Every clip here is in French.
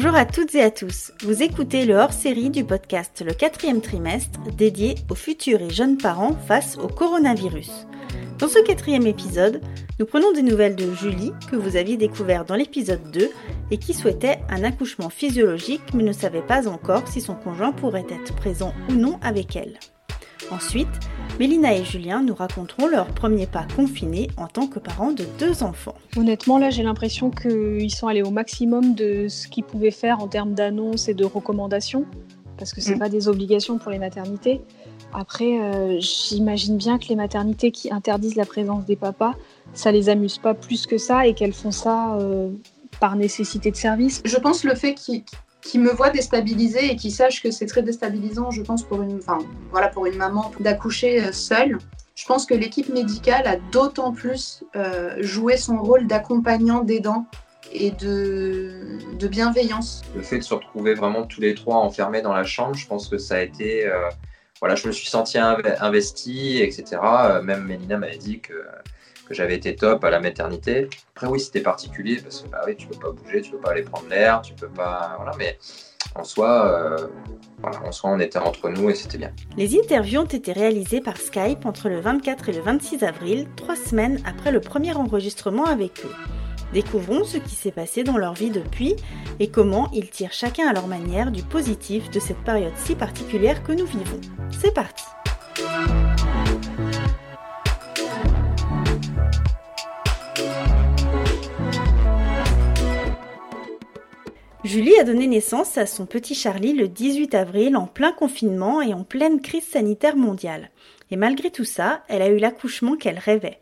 Bonjour à toutes et à tous. Vous écoutez le hors-série du podcast Le quatrième trimestre dédié aux futurs et jeunes parents face au coronavirus. Dans ce quatrième épisode, nous prenons des nouvelles de Julie que vous aviez découvert dans l'épisode 2 et qui souhaitait un accouchement physiologique mais ne savait pas encore si son conjoint pourrait être présent ou non avec elle. Ensuite, Mélina et Julien nous raconteront leur premier pas confiné en tant que parents de deux enfants. Honnêtement, là, j'ai l'impression qu'ils sont allés au maximum de ce qu'ils pouvaient faire en termes d'annonces et de recommandations, parce que ce mm. pas des obligations pour les maternités. Après, euh, j'imagine bien que les maternités qui interdisent la présence des papas, ça les amuse pas plus que ça et qu'elles font ça euh, par nécessité de service. Je pense le fait qu'ils qui me voient déstabilisée et qui sachent que c'est très déstabilisant, je pense, pour une, enfin, voilà, pour une maman d'accoucher euh, seule. Je pense que l'équipe médicale a d'autant plus euh, joué son rôle d'accompagnant, d'aidant et de, bienveillance. Le fait de se retrouver vraiment tous les trois enfermés dans la chambre, je pense que ça a été. Euh, voilà, je me suis senti investi, etc. Même Mélina m'avait dit que j'avais été top à la maternité. Après, oui, c'était particulier parce que bah, oui, tu peux pas bouger, tu peux pas aller prendre l'air, tu peux pas. Voilà, mais en soi, euh, en soi, on était entre nous et c'était bien. Les interviews ont été réalisées par Skype entre le 24 et le 26 avril, trois semaines après le premier enregistrement avec eux. Découvrons ce qui s'est passé dans leur vie depuis et comment ils tirent chacun à leur manière du positif de cette période si particulière que nous vivons. C'est parti Julie a donné naissance à son petit Charlie le 18 avril en plein confinement et en pleine crise sanitaire mondiale. Et malgré tout ça, elle a eu l'accouchement qu'elle rêvait.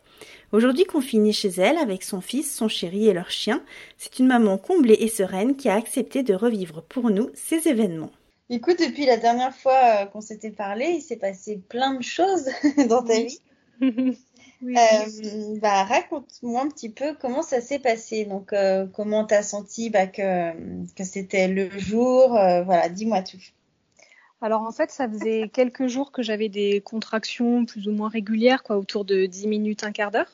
Aujourd'hui confinée chez elle avec son fils, son chéri et leur chien, c'est une maman comblée et sereine qui a accepté de revivre pour nous ces événements. Écoute, depuis la dernière fois euh, qu'on s'était parlé, il s'est passé plein de choses dans ta vie. Euh, bah, raconte-moi un petit peu comment ça s'est passé. Donc, euh, comment t'as senti bah, que, que c'était le jour. Euh, voilà, dis-moi tout. Alors en fait, ça faisait quelques jours que j'avais des contractions plus ou moins régulières, quoi, autour de 10 minutes, un quart d'heure.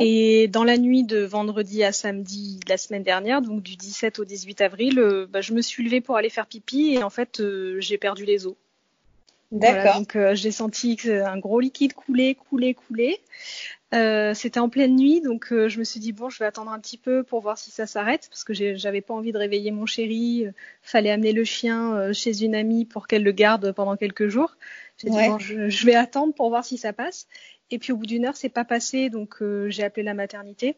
Et dans la nuit de vendredi à samedi de la semaine dernière, donc du 17 au 18 avril, bah, je me suis levée pour aller faire pipi et en fait, j'ai perdu les os. D'accord. donc euh, j'ai senti un gros liquide couler, couler, couler. Euh, c'était en pleine nuit, donc euh, je me suis dit bon, je vais attendre un petit peu pour voir si ça s'arrête, parce que j'avais pas envie de réveiller mon chéri. fallait amener le chien chez une amie pour qu'elle le garde pendant quelques jours. J'ai dit bon, je, vais attendre pour voir si ça passe. Et puis au bout d'une heure, c'est pas passé, donc j'ai appelé la maternité,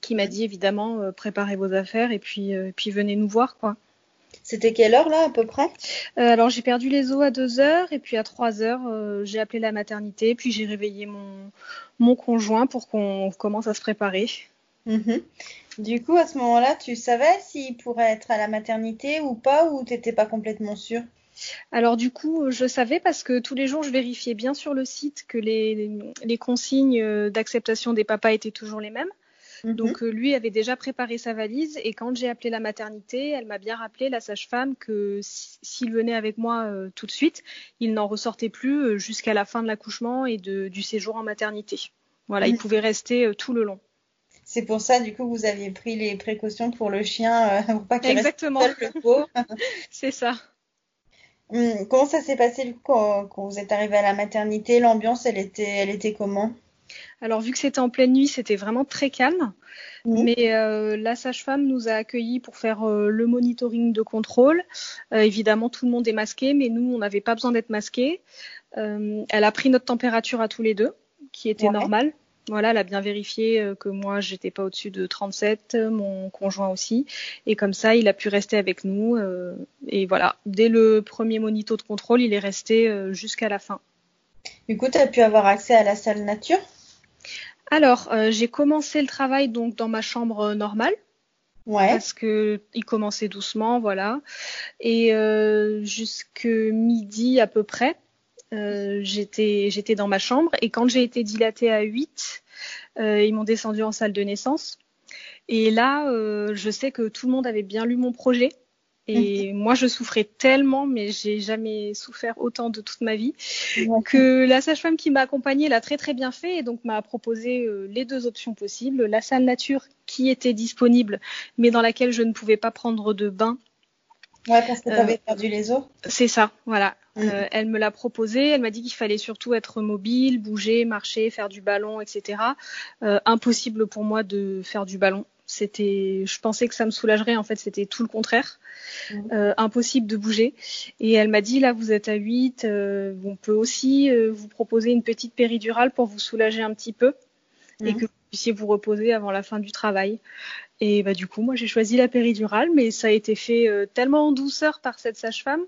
qui m'a dit évidemment préparez vos affaires et puis puis venez nous voir quoi. C'était quelle heure là à peu près? Euh, Alors j'ai perdu les os à 2 heures et puis à 3 heures euh, j'ai appelé la maternité puis j'ai réveillé mon, mon conjoint pour qu'on commence à se préparer. Mhm. Du coup à ce moment-là tu savais s'il pourrait être à la maternité ou pas ou t'étais pas complètement sûre? Alors du coup, je savais parce que tous les jours, je vérifiais bien sur le site que les, les consignes euh, d'acceptation des papas étaient toujours les mêmes. Mhm. Donc euh, lui avait déjà préparé sa valise et quand j'ai appelé la maternité, elle m'a bien rappelé, la sage-femme, que s'il venait avec moi euh, tout de suite, il n'en ressortait plus euh, jusqu'à la fin de l'accouchement et du séjour en maternité. Voilà, il mhm. pouvait rester tout le long. C'est pour ça, du coup, vous aviez pris les précautions pour le chien, pour pas qu'il reste seul, le pauvre. C'est ça. Hum, comment ça s'est passé quand, quand, vous êtes arrivé à la maternité? L'ambiance, elle était, elle était comment? Alors vu que c'était en pleine nuit, c'était vraiment très calme. Mais euh, la sage-femme nous a accueillis pour faire euh, le monitoring de contrôle. Euh, évidemment, tout le monde est masqué, mais nous, on n'avait pas besoin d'être masqués. elle a pris notre température à tous les deux, qui était normale. Voilà, elle a bien vérifié que moi, j'étais pas au-dessus de 37, mon conjoint aussi. Et comme ça, il a pu rester avec nous. et voilà, dès le premier monito de contrôle, il est resté jusqu'à la fin. Du coup, tu as pu avoir accès à la salle nature? Alors, euh, j'ai commencé le travail donc dans ma chambre euh, normale. Ouais. Parce que il commençait doucement, voilà. Et euh, jusque midi à peu près, euh, j'étais j'étais dans ma chambre. Et quand j'ai été dilatée à 8, ils m'ont descendu en salle de naissance. Et là, je sais que tout le monde avait bien lu mon projet. Et moi, je souffrais tellement, mais j'ai jamais souffert autant de toute ma vie, que la sage-femme qui m'a accompagnée l'a très très bien fait et donc m'a proposé euh, les deux options possibles la salle nature qui était disponible, mais dans laquelle je ne pouvais pas prendre de bain. Ouais, parce que tu avais perdu les os. C'est ça, voilà. Mm. elle me l'a proposé. Elle m'a dit qu'il fallait surtout être mobile, bouger, marcher, faire du ballon, etc. impossible pour moi de faire du ballon. C'était, je pensais que ça me soulagerait. En fait, c'était tout le contraire. Mmh. Euh, impossible de bouger. Et elle m'a dit là, vous êtes à 8. Euh, on peut aussi euh, vous proposer une petite péridurale pour vous soulager un petit peu et mmh. que vous puissiez vous reposer avant la fin du travail. Et bah du coup, moi, j'ai choisi la péridurale, mais ça a été fait tellement en douceur par cette sage-femme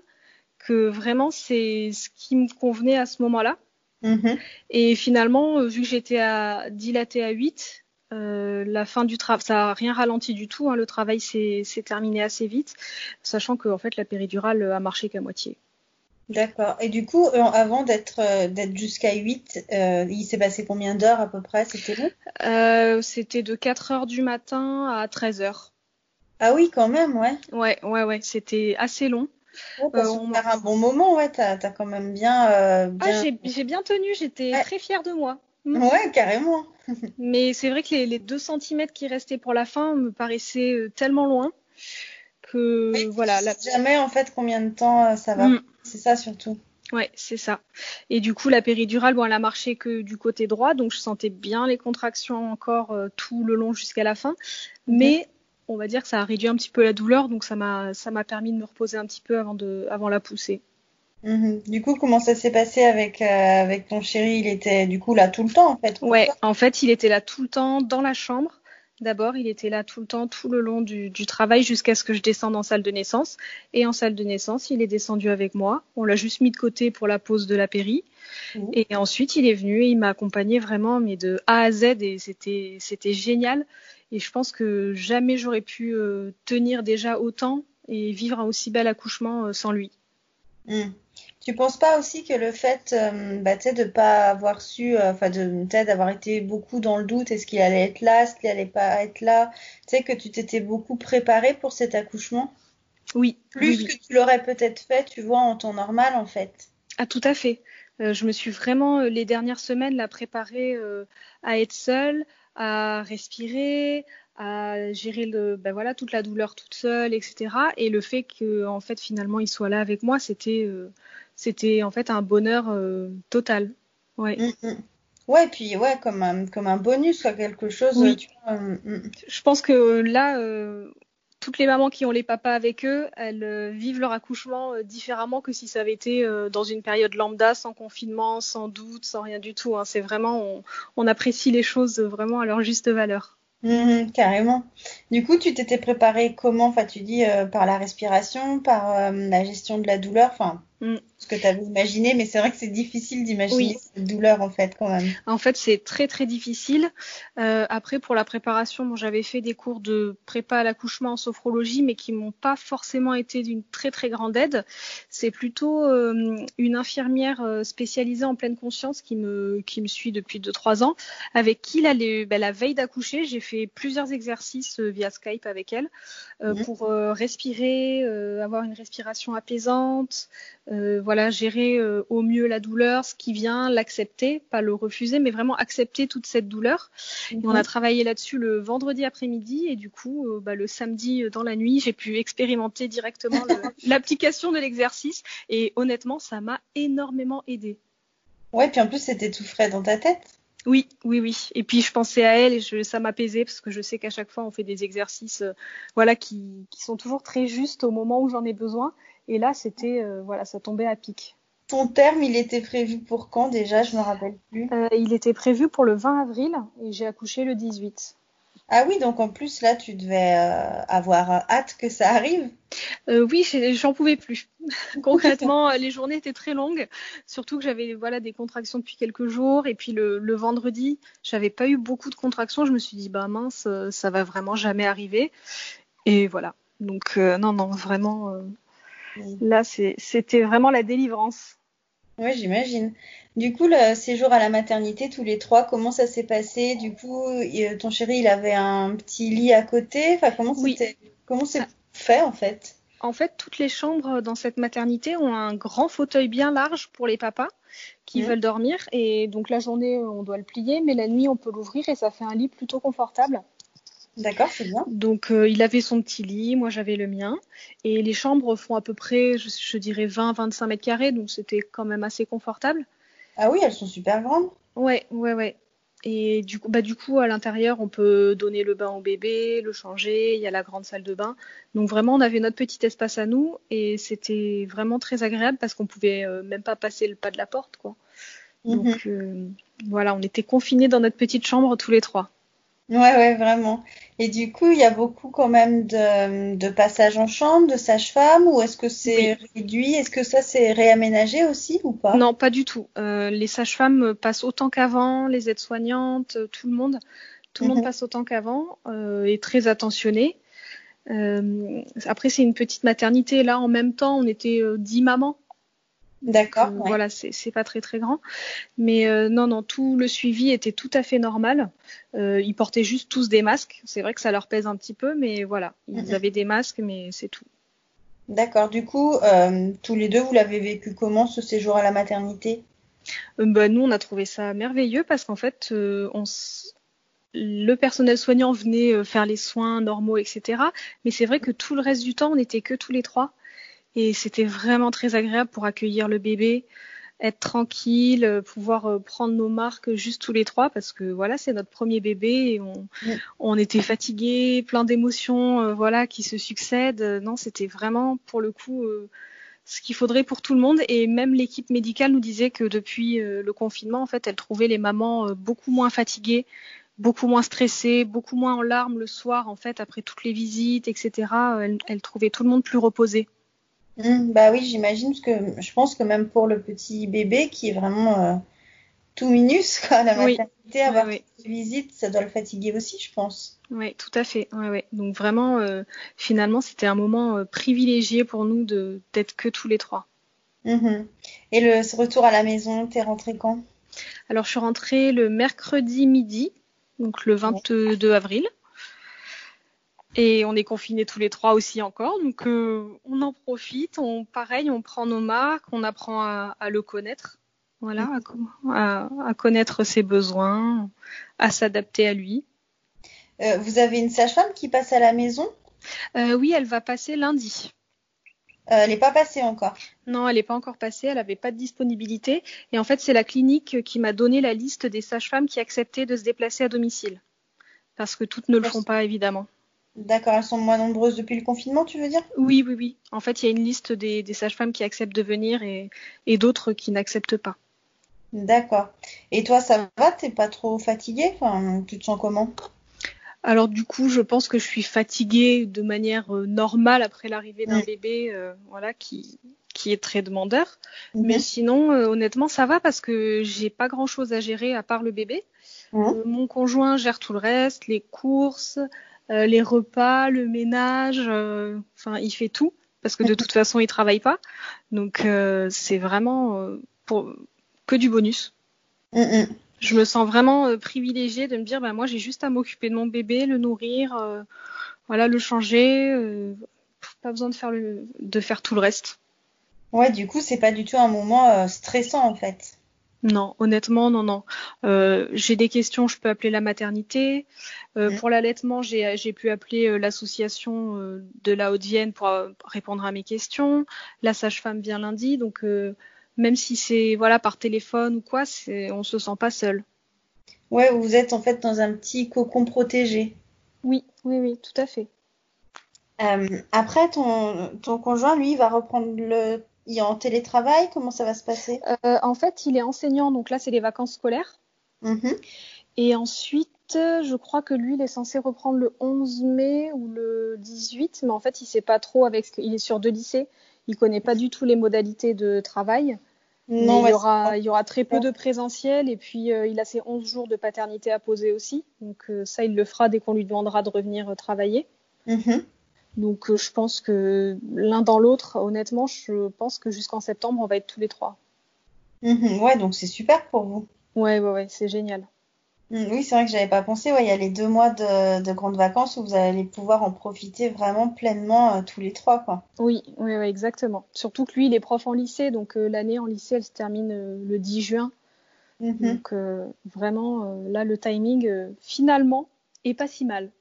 que vraiment c'est ce qui me convenait à ce moment-là. Mmh. Et finalement, vu que j'étais à dilatée à 8, euh, la fin du travail, ça n'a rien ralenti du tout. Hein, le travail s'est terminé assez vite, sachant que en fait la péridurale a marché qu'à moitié. D'accord. Et du coup, euh, avant d'être euh, jusqu'à 8, il s'est passé combien d'heures à peu près? C'était long C'était de 4 heures du matin à 13 heures. Ah oui, quand même, ouais. Ouais, ouais, ouais. C'était assez long. Oh, on a un bon moment, ouais. T'as as quand même bien. Ah, j'ai bien tenu. J'étais très fière de moi. Ouais, carrément. Mais c'est vrai que les, 2 cm qui restaient pour la fin me paraissaient euh, tellement loin que voilà. La... Jamais en fait combien de temps euh, ça va. Mm. C'est ça surtout. Ouais, c'est ça. Et du coup, la péridurale, bon, elle a marché que du côté droit, donc je sentais bien les contractions encore euh, tout le long jusqu'à la fin. Mais on va dire que ça a réduit un petit peu la douleur, donc ça m'a ça m'a permis de me reposer un petit peu avant de avant la pousser. Mhm. Du coup, comment ça s'est passé avec, euh, avec ton chéri? Il était du coup là tout le temps en fait Ouais, en fait, il était là tout le temps dans la chambre. D'abord, il était là tout le temps, tout le long du, du travail jusqu'à ce que je descende en salle de naissance. Et en salle de naissance, il est descendu avec moi. On l'a juste mis de côté pour la pause de la péri. Mhm. Et ensuite, il est venu et il m'a accompagné vraiment, mais de A à Z. Et c'était, c'était génial. Et je pense que jamais j'aurais pu euh, tenir déjà autant et vivre un aussi bel accouchement euh, sans lui. Mhm. Tu penses pas aussi que le fait euh, bah, de ne pas avoir su, euh, enfin de d'avoir été beaucoup dans le doute, est-ce qu'il allait être là, est-ce qu'il allait pas être là, tu sais que tu t'étais beaucoup préparée pour cet accouchement? Oui. Plus que tu l'aurais peut-être fait, tu vois, en temps normal en fait. Ah tout à fait. Euh, je me suis vraiment les dernières semaines la préparée à être seule, à respirer, à gérer le, ben voilà, toute la douleur toute seule, etc. Et le fait que en fait finalement il soit là avec moi, c'était c'était en fait un bonheur euh, total. Ouais. Mm, mm. Ouais, puis ouais, comme un, comme un bonus, quoi, quelque chose. Tu euh, mm, Je pense que là, euh, toutes les mamans qui ont les papas avec eux, elles vivent leur accouchement différemment que si ça avait été dans une période lambda, sans confinement, sans doute, sans rien du tout. Hein. C'est vraiment, on, on, apprécie les choses vraiment à leur juste valeur. Carrément. Du coup, tu t'étais préparée comment? Enfin, tu dis par la respiration, par la gestion de la douleur. Enfin, Mm. Ce que tu avais imaginé, mais c'est vrai que c'est difficile d'imaginer cette douleur en fait quand même. En fait, c'est très très difficile. Euh, après, pour la préparation, bon, j'avais fait des cours de prépa à l'accouchement en sophrologie, mais qui m'ont pas forcément été d'une très très grande aide. C'est plutôt euh, une infirmière euh, spécialisée en pleine conscience qui me qui me suit depuis 2-3 ans, avec qui là, ben, la veille d'accoucher, j'ai fait plusieurs exercices euh, via Skype avec elle mm. pour respirer, avoir une respiration apaisante. Euh, voilà, gérer euh, au mieux la douleur, ce qui vient, l'accepter, pas le refuser, mais vraiment accepter toute cette douleur. Et on a mhm. travaillé là-dessus le vendredi après-midi et du coup, euh, bah, le samedi dans la nuit, j'ai pu expérimenter directement l'application de l'exercice et honnêtement, ça m'a énormément aidé. Ouais, puis en plus, c'était tout frais dans ta tête. Oui, oui, oui. Et puis je pensais à elle et je, ça m'apaisait parce que je sais qu'à chaque fois on fait des exercices, voilà, qui, qui, sont toujours très justes au moment où j'en ai besoin. Et là, c'était, euh, voilà, ça tombait à pic. Ton terme, il était prévu pour quand déjà Je me rappelle plus? Euh, il était prévu pour le 20 avril et j'ai accouché le 18. Ah oui, donc en plus là, tu devais euh, avoir hâte que ça arrive. oui, j'en pouvais plus. Concrètement, les journées étaient très longues, surtout que j'avais voilà des contractions depuis quelques jours et puis le, le vendredi, j'avais pas eu beaucoup de contractions. Je me suis dit bah mince, ça va vraiment jamais arriver. Et voilà. Donc non non vraiment Là, c'était vraiment la délivrance. Oui, j'imagine. Du coup, le séjour à la maternité, tous les trois, comment ça s'est passé? Du coup, ton chéri, il avait un petit lit à côté? Enfin, comment c'était Comment c'est ah. fait en fait? En fait, toutes les chambres dans cette maternité ont un grand fauteuil bien large pour les papas qui mmh. veulent dormir. Et donc la journée, on doit le plier, mais la nuit, on peut l'ouvrir et ça fait un lit plutôt confortable. D'accord, c'est bien. Donc il avait son petit lit, moi j'avais le mien. Et les chambres font à peu près, je, je dirais, 20-25 mètres carrés, donc c'était quand même assez confortable. Ah oui, elles sont super grandes. Ouais, ouais, ouais. Et du coup, bah, du coup, à l'intérieur, on peut donner le bain au bébé, le changer. Il y a la grande salle de bain. Donc vraiment, on avait notre petit espace à nous et c'était vraiment très agréable parce qu'on pouvait euh, même pas passer le pas de la porte, quoi. Donc mhm. euh, voilà, on était confinés dans notre petite chambre tous les trois. Ouais, ouais, vraiment. Et du coup, il y a beaucoup quand même de, de passages en chambre, de sage-femme, ou est-ce que c'est réduit? Est-ce que ça c'est réaménagé aussi ou pas? Non, pas du tout. Euh, les sages-femmes passent autant qu'avant, les aides-soignantes, euh, tout le monde. Tout le monde mhm. passe autant qu'avant euh, et très attentionné. Euh, après, c'est une petite maternité. Là, en même temps, on était euh, dix mamans. D'accord. Euh, voilà, c'est pas très très grand, mais euh, non non, tout le suivi était tout à fait normal. Euh, ils portaient juste tous des masques. C'est vrai que ça leur pèse un petit peu, mais voilà, ils avaient des masques, mais c'est tout. D'accord. Du coup, tous les deux, vous l'avez vécu comment ce séjour à la maternité? Bah, nous, on a trouvé ça merveilleux parce qu'en fait, on le personnel soignant venait faire les soins normaux, etc. Mais c'est vrai que tout le reste du temps, on n'était que tous les trois. Et c'était vraiment très agréable pour accueillir le bébé, être tranquille, euh, pouvoir euh, prendre nos marques juste tous les trois parce que voilà, c'est notre premier bébé et on, on était fatigués, plein d'émotions, euh, voilà, qui se succèdent. Non, c'était vraiment pour le coup ce qu'il faudrait pour tout le monde. Et même l'équipe médicale nous disait que depuis le confinement, en fait, elle trouvait les mamans beaucoup moins fatiguées, beaucoup moins stressées, beaucoup moins en larmes le soir, en fait, après toutes les visites, etc. Elle, elle trouvait tout le monde plus reposé. Mmh, bah oui, j'imagine, parce que je pense que même pour le petit bébé qui est vraiment euh, tout minus, quoi, la maternité, avoir une visite, ça doit le fatiguer aussi, je pense. Oui, tout à fait. Ouais, ouais. Donc vraiment, euh, finalement, c'était un moment euh, privilégié pour nous de d'être que tous les trois. Mmh. Et le retour à la maison, t'es rentrée quand? Alors, je suis rentrée le mercredi midi, donc le 22 avril. Et on est confinés tous les trois aussi encore, donc euh, on en profite. On, pareil, on prend nos marques, on apprend à, le connaître, voilà, à, connaître ses besoins, à s'adapter à lui. Euh, vous avez une sage-femme qui passe à la maison? Euh, Oui, elle va passer lundi. elle n'est pas passée encore? Non, elle n'est pas encore passée. Elle n'avait pas de disponibilité. Et en fait, c'est la clinique qui m'a donné la liste des sages-femmes qui acceptaient de se déplacer à domicile, parce que toutes ne le font pas évidemment. D'accord, elles sont moins nombreuses depuis le confinement, tu veux dire? Oui, oui, oui. En fait, il y a une liste des, sages-femmes qui acceptent de venir et, d'autres qui n'acceptent pas. D'accord. Et toi, ça va? T'es pas trop fatiguée? Enfin, Tu te sens comment? Alors du coup, je pense que je suis fatiguée de manière euh, normale après l'arrivée d'un bébé, euh, voilà, qui qui est très demandeur. Mhm. Mais sinon, euh, honnêtement, ça va parce que j'ai pas grand chose à gérer à part le bébé. Mon conjoint gère tout le reste, les courses, les repas, le ménage, euh, enfin il fait tout parce que de toute façon il travaille pas. Donc euh, c'est vraiment pour que du bonus. Mm, mm. Je me sens vraiment privilégiée de me dire bah moi j'ai juste à m'occuper de mon bébé, le nourrir, voilà le changer, pas besoin de faire le de faire tout le reste. Ouais, du coup, c'est pas du tout un moment stressant en fait. Non, honnêtement, non, non. Euh, j'ai des questions, je peux appeler la maternité. Euh. Pour l'allaitement, j'ai pu appeler euh, l'association de la Haute-Vienne pour répondre à mes questions. La sage-femme vient lundi, donc même si c'est voilà par téléphone ou quoi, on se sent pas seul. Ouais, vous êtes en fait dans un petit cocon protégé. Oui, oui, oui, tout à fait. après, ton, ton conjoint, lui, va reprendre le il est en télétravail Comment ça va se passer? Euh, En fait, il est enseignant, donc là, c'est les vacances scolaires. Mhm. Et ensuite, je crois que lui, il est censé reprendre le 11 mai ou le 18, mais en fait, il sait pas trop avec. Il est sur deux lycées, il connaît pas du tout les modalités de travail. Non, il, y aura, il y aura très peu de présentiel et puis euh, il a ses 11 jours de paternité à poser aussi. Donc euh, ça, il le fera dès qu'on lui demandera de revenir travailler. Mhm. Donc euh, je pense que l'un dans l'autre, honnêtement, je pense que jusqu'en septembre, on va être tous les trois. Mhm, ouais, donc c'est super pour vous. Ouais, ouais, ouais, c'est génial. Mhm, oui, c'est vrai que j'avais pas pensé. Ouais, il y a les deux mois de, grandes vacances où vous allez pouvoir en profiter vraiment pleinement euh, tous les trois, quoi. Oui, oui, oui, exactement. Surtout que lui, il est prof en lycée, donc euh, l'année en lycée, elle se termine le 10 juin. Mhm. Donc vraiment, là, le timing, finalement, est pas si mal.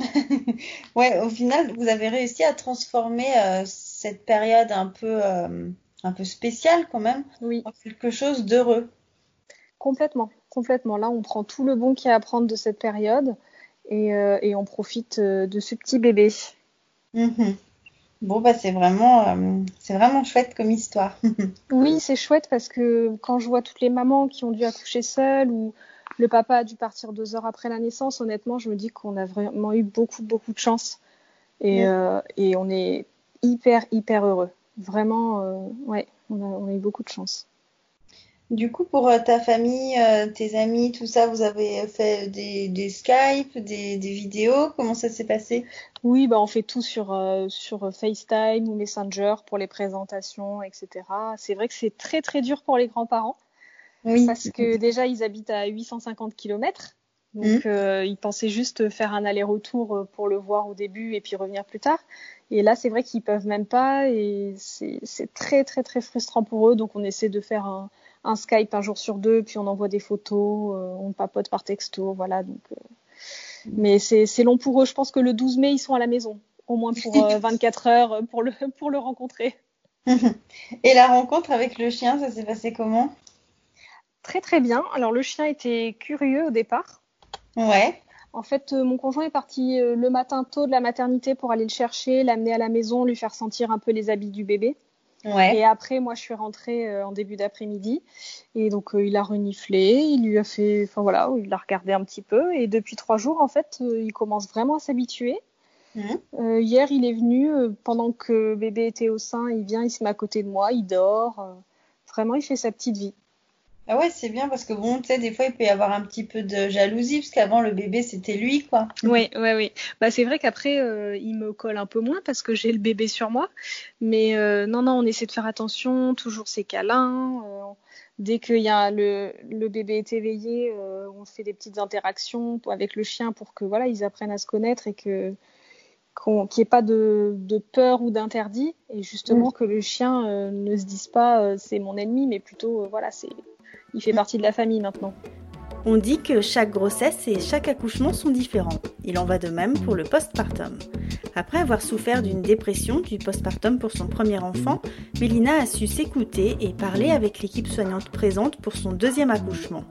ouais, au final, vous avez réussi à transformer euh, cette période un peu, euh, un peu spéciale quand même oui. en quelque chose d'heureux. Complètement, complètement. Là, on prend tout le bon qu'il y a à prendre de cette période et, euh, et on profite de ce petit bébé. Mhm. Bon, bah, c'est vraiment, c'est vraiment chouette comme histoire. oui, c'est chouette parce que quand je vois toutes les mamans qui ont dû accoucher seules ou le papa a dû partir deux heures après la naissance. Honnêtement, je me dis qu'on a vraiment eu beaucoup, beaucoup de chance. Et, euh, et on est hyper, hyper heureux. Vraiment, euh, ouais, on a, on a, eu beaucoup de chance. Du coup, pour euh, ta famille, tes amis, tout ça, vous avez fait des, des Skype, des, des, vidéos? Comment ça s'est passé? Oui, bah, on fait tout sur, sur FaceTime ou Messenger pour les présentations, etc. C'est vrai que c'est très, très dur pour les grands-parents oui. Parce que déjà, ils habitent à 850 km. Donc, mmh. euh, ils pensaient juste faire un aller-retour euh, pour le voir au début et puis revenir plus tard. Et là, c'est vrai qu'ils peuvent même pas et c'est très, très, très frustrant pour eux. Donc, on essaie de faire un, un Skype un jour sur deux, puis on envoie des photos, euh, on papote par texto, voilà. Donc, euh... mais c'est long pour eux. Je pense que le 12 mai, ils sont à la maison, au moins pour 24 euh, heures pour le, pour le rencontrer. et la rencontre avec le chien, ça s'est passé comment? Très très bien. Alors le chien était curieux au départ. Ouais. En fait, euh, mon conjoint est parti euh, le matin tôt de la maternité pour aller le chercher, l'amener à la maison, lui faire sentir un peu les habits du bébé. Ouais. Et après, moi, je suis rentrée euh, en début d'après-midi. Et donc, il a reniflé, il lui a fait, enfin voilà, il l'a regardé un petit peu. Et depuis trois jours, en fait, il commence vraiment à s'habituer. Mmh. hier, il est venu pendant que bébé était au sein. Il vient, il se met à côté de moi, il dort. vraiment, il fait sa petite vie. Ah ouais, c'est bien parce que bon, tu sais, des fois, il peut y avoir un petit peu de jalousie parce qu'avant, le bébé, c'était lui, quoi. Oui, oui, oui. Bah, c'est vrai qu'après, euh, il me colle un peu moins parce que j'ai le bébé sur moi. Mais euh, non, non, on essaie de faire attention, toujours ses câlins. Euh, dès que y a le, le bébé est éveillé, on fait des petites interactions avec le chien pour que voilà, ils apprennent à se connaître et que qu'il n'y ait pas de, de peur ou d'interdit et justement Mm. que le chien ne se dise pas c'est mon ennemi mais plutôt voilà c'est il fait partie de la famille maintenant. On dit que chaque grossesse et chaque accouchement sont différents. Il en va de même pour le postpartum. Après avoir souffert d'une dépression du postpartum pour son premier enfant, Mélina a su s'écouter et parler avec l'équipe soignante présente pour son deuxième accouchement.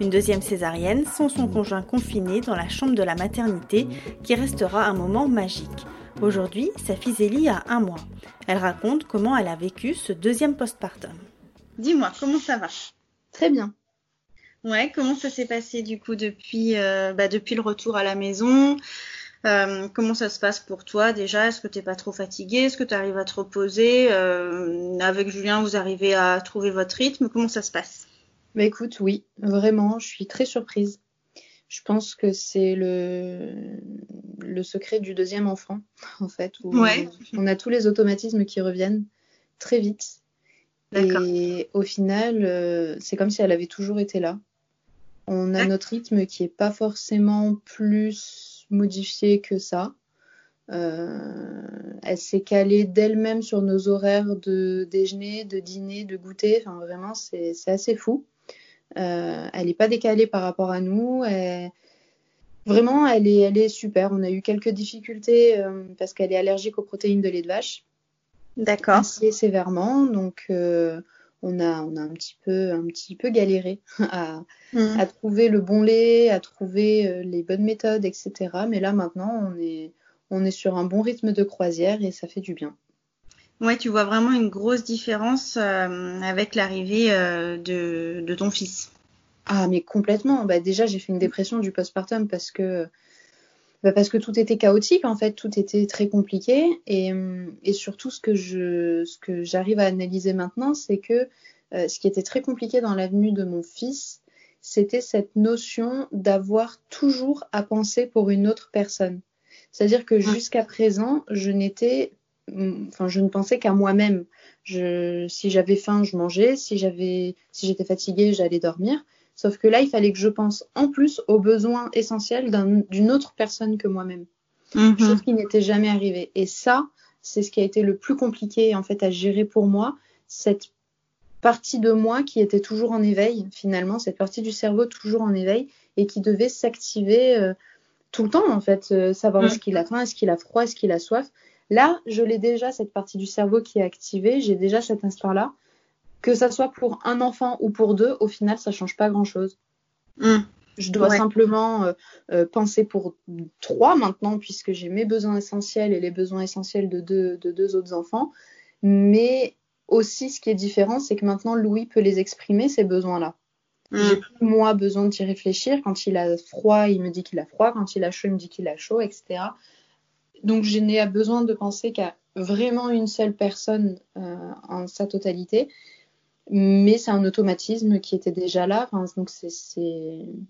Une deuxième césarienne sans son conjoint confiné dans la chambre de la maternité qui restera un moment magique. Aujourd'hui, sa fille Zélie a un mois. Elle raconte comment elle a vécu ce deuxième postpartum. Dis-moi, comment ça va? Très bien. Ouais, comment ça s'est passé du coup depuis, euh, bah, depuis le retour à la maison? Euh, Comment ça se passe pour toi déjà? Est-ce que tu n'es pas trop fatigué Est-ce que tu arrives à te reposer? Euh, Avec Julien, vous arrivez à trouver votre rythme? Comment ça se passe? Bah écoute, oui, vraiment, je suis très surprise. Je pense que c'est le, le secret du deuxième enfant, en fait, où Ouais. on a tous les automatismes qui reviennent très vite. Et au final, euh, c'est comme si elle avait toujours été là. On a notre rythme qui est pas forcément plus modifié que ça. Euh, elle s'est calée d'elle-même sur nos horaires de déjeuner, de dîner, de goûter. Enfin, vraiment, c'est c'est assez fou. Euh, elle n'est pas décalée par rapport à nous. Elle- Vraiment, elle est, elle est super. On a eu quelques difficultés euh, parce qu'elle est allergique aux protéines de lait de vache D'accord. assez sévèrement. Donc, euh, on a, on a un petit peu, un petit peu galéré à, Mhm. à trouver le bon lait, à trouver euh, les bonnes méthodes, etc. Mais là, maintenant, on est, on est sur un bon rythme de croisière et ça fait du bien. Ouais, tu vois vraiment une grosse différence euh, avec l'arrivée euh, de, de ton fils. Ah, mais complètement. Bah, déjà, j'ai fait une dépression du postpartum parce que, bah, parce que tout était chaotique, en fait, tout était très compliqué. Et, et surtout, ce que je, ce que j'arrive à analyser maintenant, c'est que euh, ce qui était très compliqué dans l'avenue de mon fils, c'était cette notion d'avoir toujours à penser pour une autre personne. C'est-à-dire que jusqu'à présent, je n'étais, hum, enfin, je ne pensais qu'à moi-même. Je, si j'avais faim, je mangeais. Si j'avais, si j'étais fatiguée, j'allais dormir. Sauf que là, il fallait que je pense en plus aux besoins essentiels d'un- d'une autre personne que moi-même. Mhm. Chose qui n'était jamais arrivée. Et ça, c'est ce qui a été le plus compliqué en fait à gérer pour moi. Cette partie de moi qui était toujours en éveil, finalement, cette partie du cerveau toujours en éveil et qui devait s'activer euh, tout le temps en fait, savoir est-ce qu'il a faim, est-ce qu'il a froid, est-ce qu'il a soif. Là, je l'ai déjà cette partie du cerveau qui est activée, j'ai déjà cet instinct-là. Que ça soit pour un enfant ou pour deux, au final, ça change pas grand-chose. Mm. Je dois simplement euh, euh, penser pour trois maintenant, puisque j'ai mes besoins essentiels et les besoins essentiels de deux, de deux autres enfants. Mais aussi, ce qui est différent, c'est que maintenant, Louis peut les exprimer, ces besoins-là. Mm. J'ai plus, moi, besoin d'y réfléchir. Quand il a froid, il me dit qu'il a froid. Quand il a chaud, il me dit qu'il a chaud, etc. Donc, je n'ai besoin de penser qu'à vraiment une seule personne euh, en sa totalité mais c'est un automatisme qui était déjà là. donc c'est,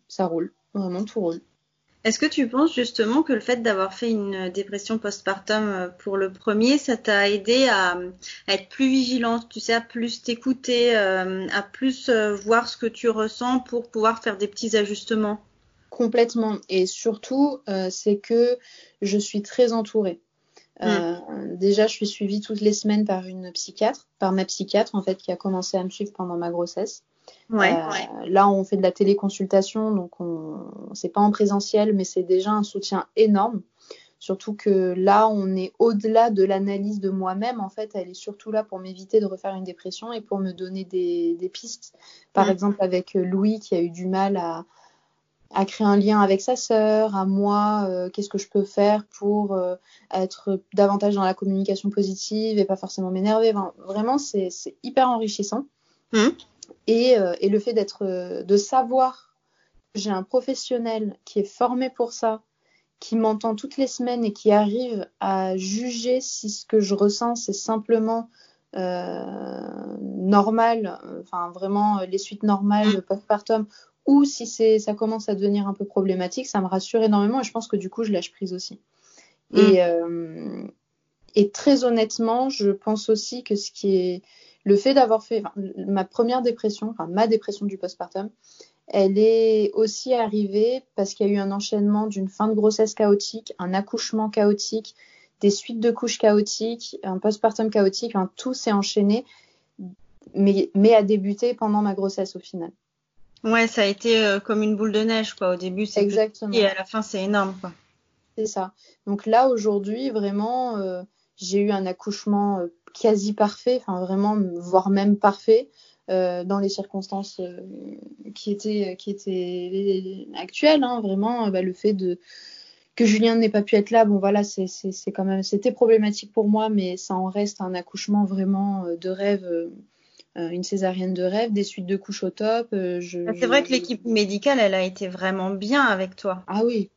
ça roule, vraiment tout roule. Est-ce que tu penses justement que le fait d'avoir fait une dépression postpartum euh, pour le premier, ça t'a aidé à, être plus vigilante, tu sais, à plus t'écouter, euh, à plus euh, voir ce que tu ressens pour pouvoir faire des petits ajustements? Complètement. Et surtout, c'est que je suis très entourée. Mm. Euh, déjà, je suis suivie toutes les semaines par une psychiatre, par ma psychiatre en fait, qui a commencé à me suivre pendant ma grossesse. Ouais, euh, Là, on fait de la téléconsultation, donc on, c'est pas en présentiel, mais c'est déjà un soutien énorme. Surtout que là, on est au-delà de l'analyse de moi-même. En fait, elle est surtout là pour m'éviter de refaire une dépression et pour me donner des, des pistes. Par mm. exemple, avec Louis qui a eu du mal à, à créer un lien avec sa sœur, à moi, euh, qu'est-ce que je peux faire pour euh, être davantage dans la communication positive et pas forcément m'énerver. vraiment, c'est hyper enrichissant. Mmh. Et, euh, et, le fait d'être, de savoir que j'ai un professionnel qui est formé pour ça, qui m'entend toutes les semaines et qui arrive à juger si ce que je ressens c'est simplement normal, enfin vraiment les suites normales mmh. postpartum ou si c'est ça commence à devenir un peu problématique, ça me rassure énormément et je pense que du coup je lâche prise aussi. Mm. Et, euh, et très honnêtement, je pense aussi que ce qui est le fait d'avoir fait ma première dépression, enfin ma dépression du postpartum, elle est aussi arrivée parce qu'il y a eu un enchaînement d'une fin de grossesse chaotique, un accouchement chaotique, des suites de couches chaotiques, un postpartum chaotique, enfin, tout s'est enchaîné, mais, mais a débuté pendant ma grossesse au final. Ouais, ça a été euh, comme une boule de neige, quoi. Au début, c'est Exactement. et à la fin, c'est énorme, quoi. C'est ça. Donc là, aujourd'hui, vraiment, euh, j'ai eu un accouchement euh, quasi parfait, enfin vraiment, voire même parfait, dans les circonstances qui étaient qui étaient actuelles. Hein, vraiment, bah, le fait de que Julien n'ait pas pu être là, bon voilà, c'est c'est quand même c'était problématique pour moi, mais ça en reste un accouchement vraiment de rêve une césarienne de rêve, des suites de couches au top. Euh, ah, c'est vrai que l'équipe médicale, elle a été vraiment bien avec toi. Ah oui,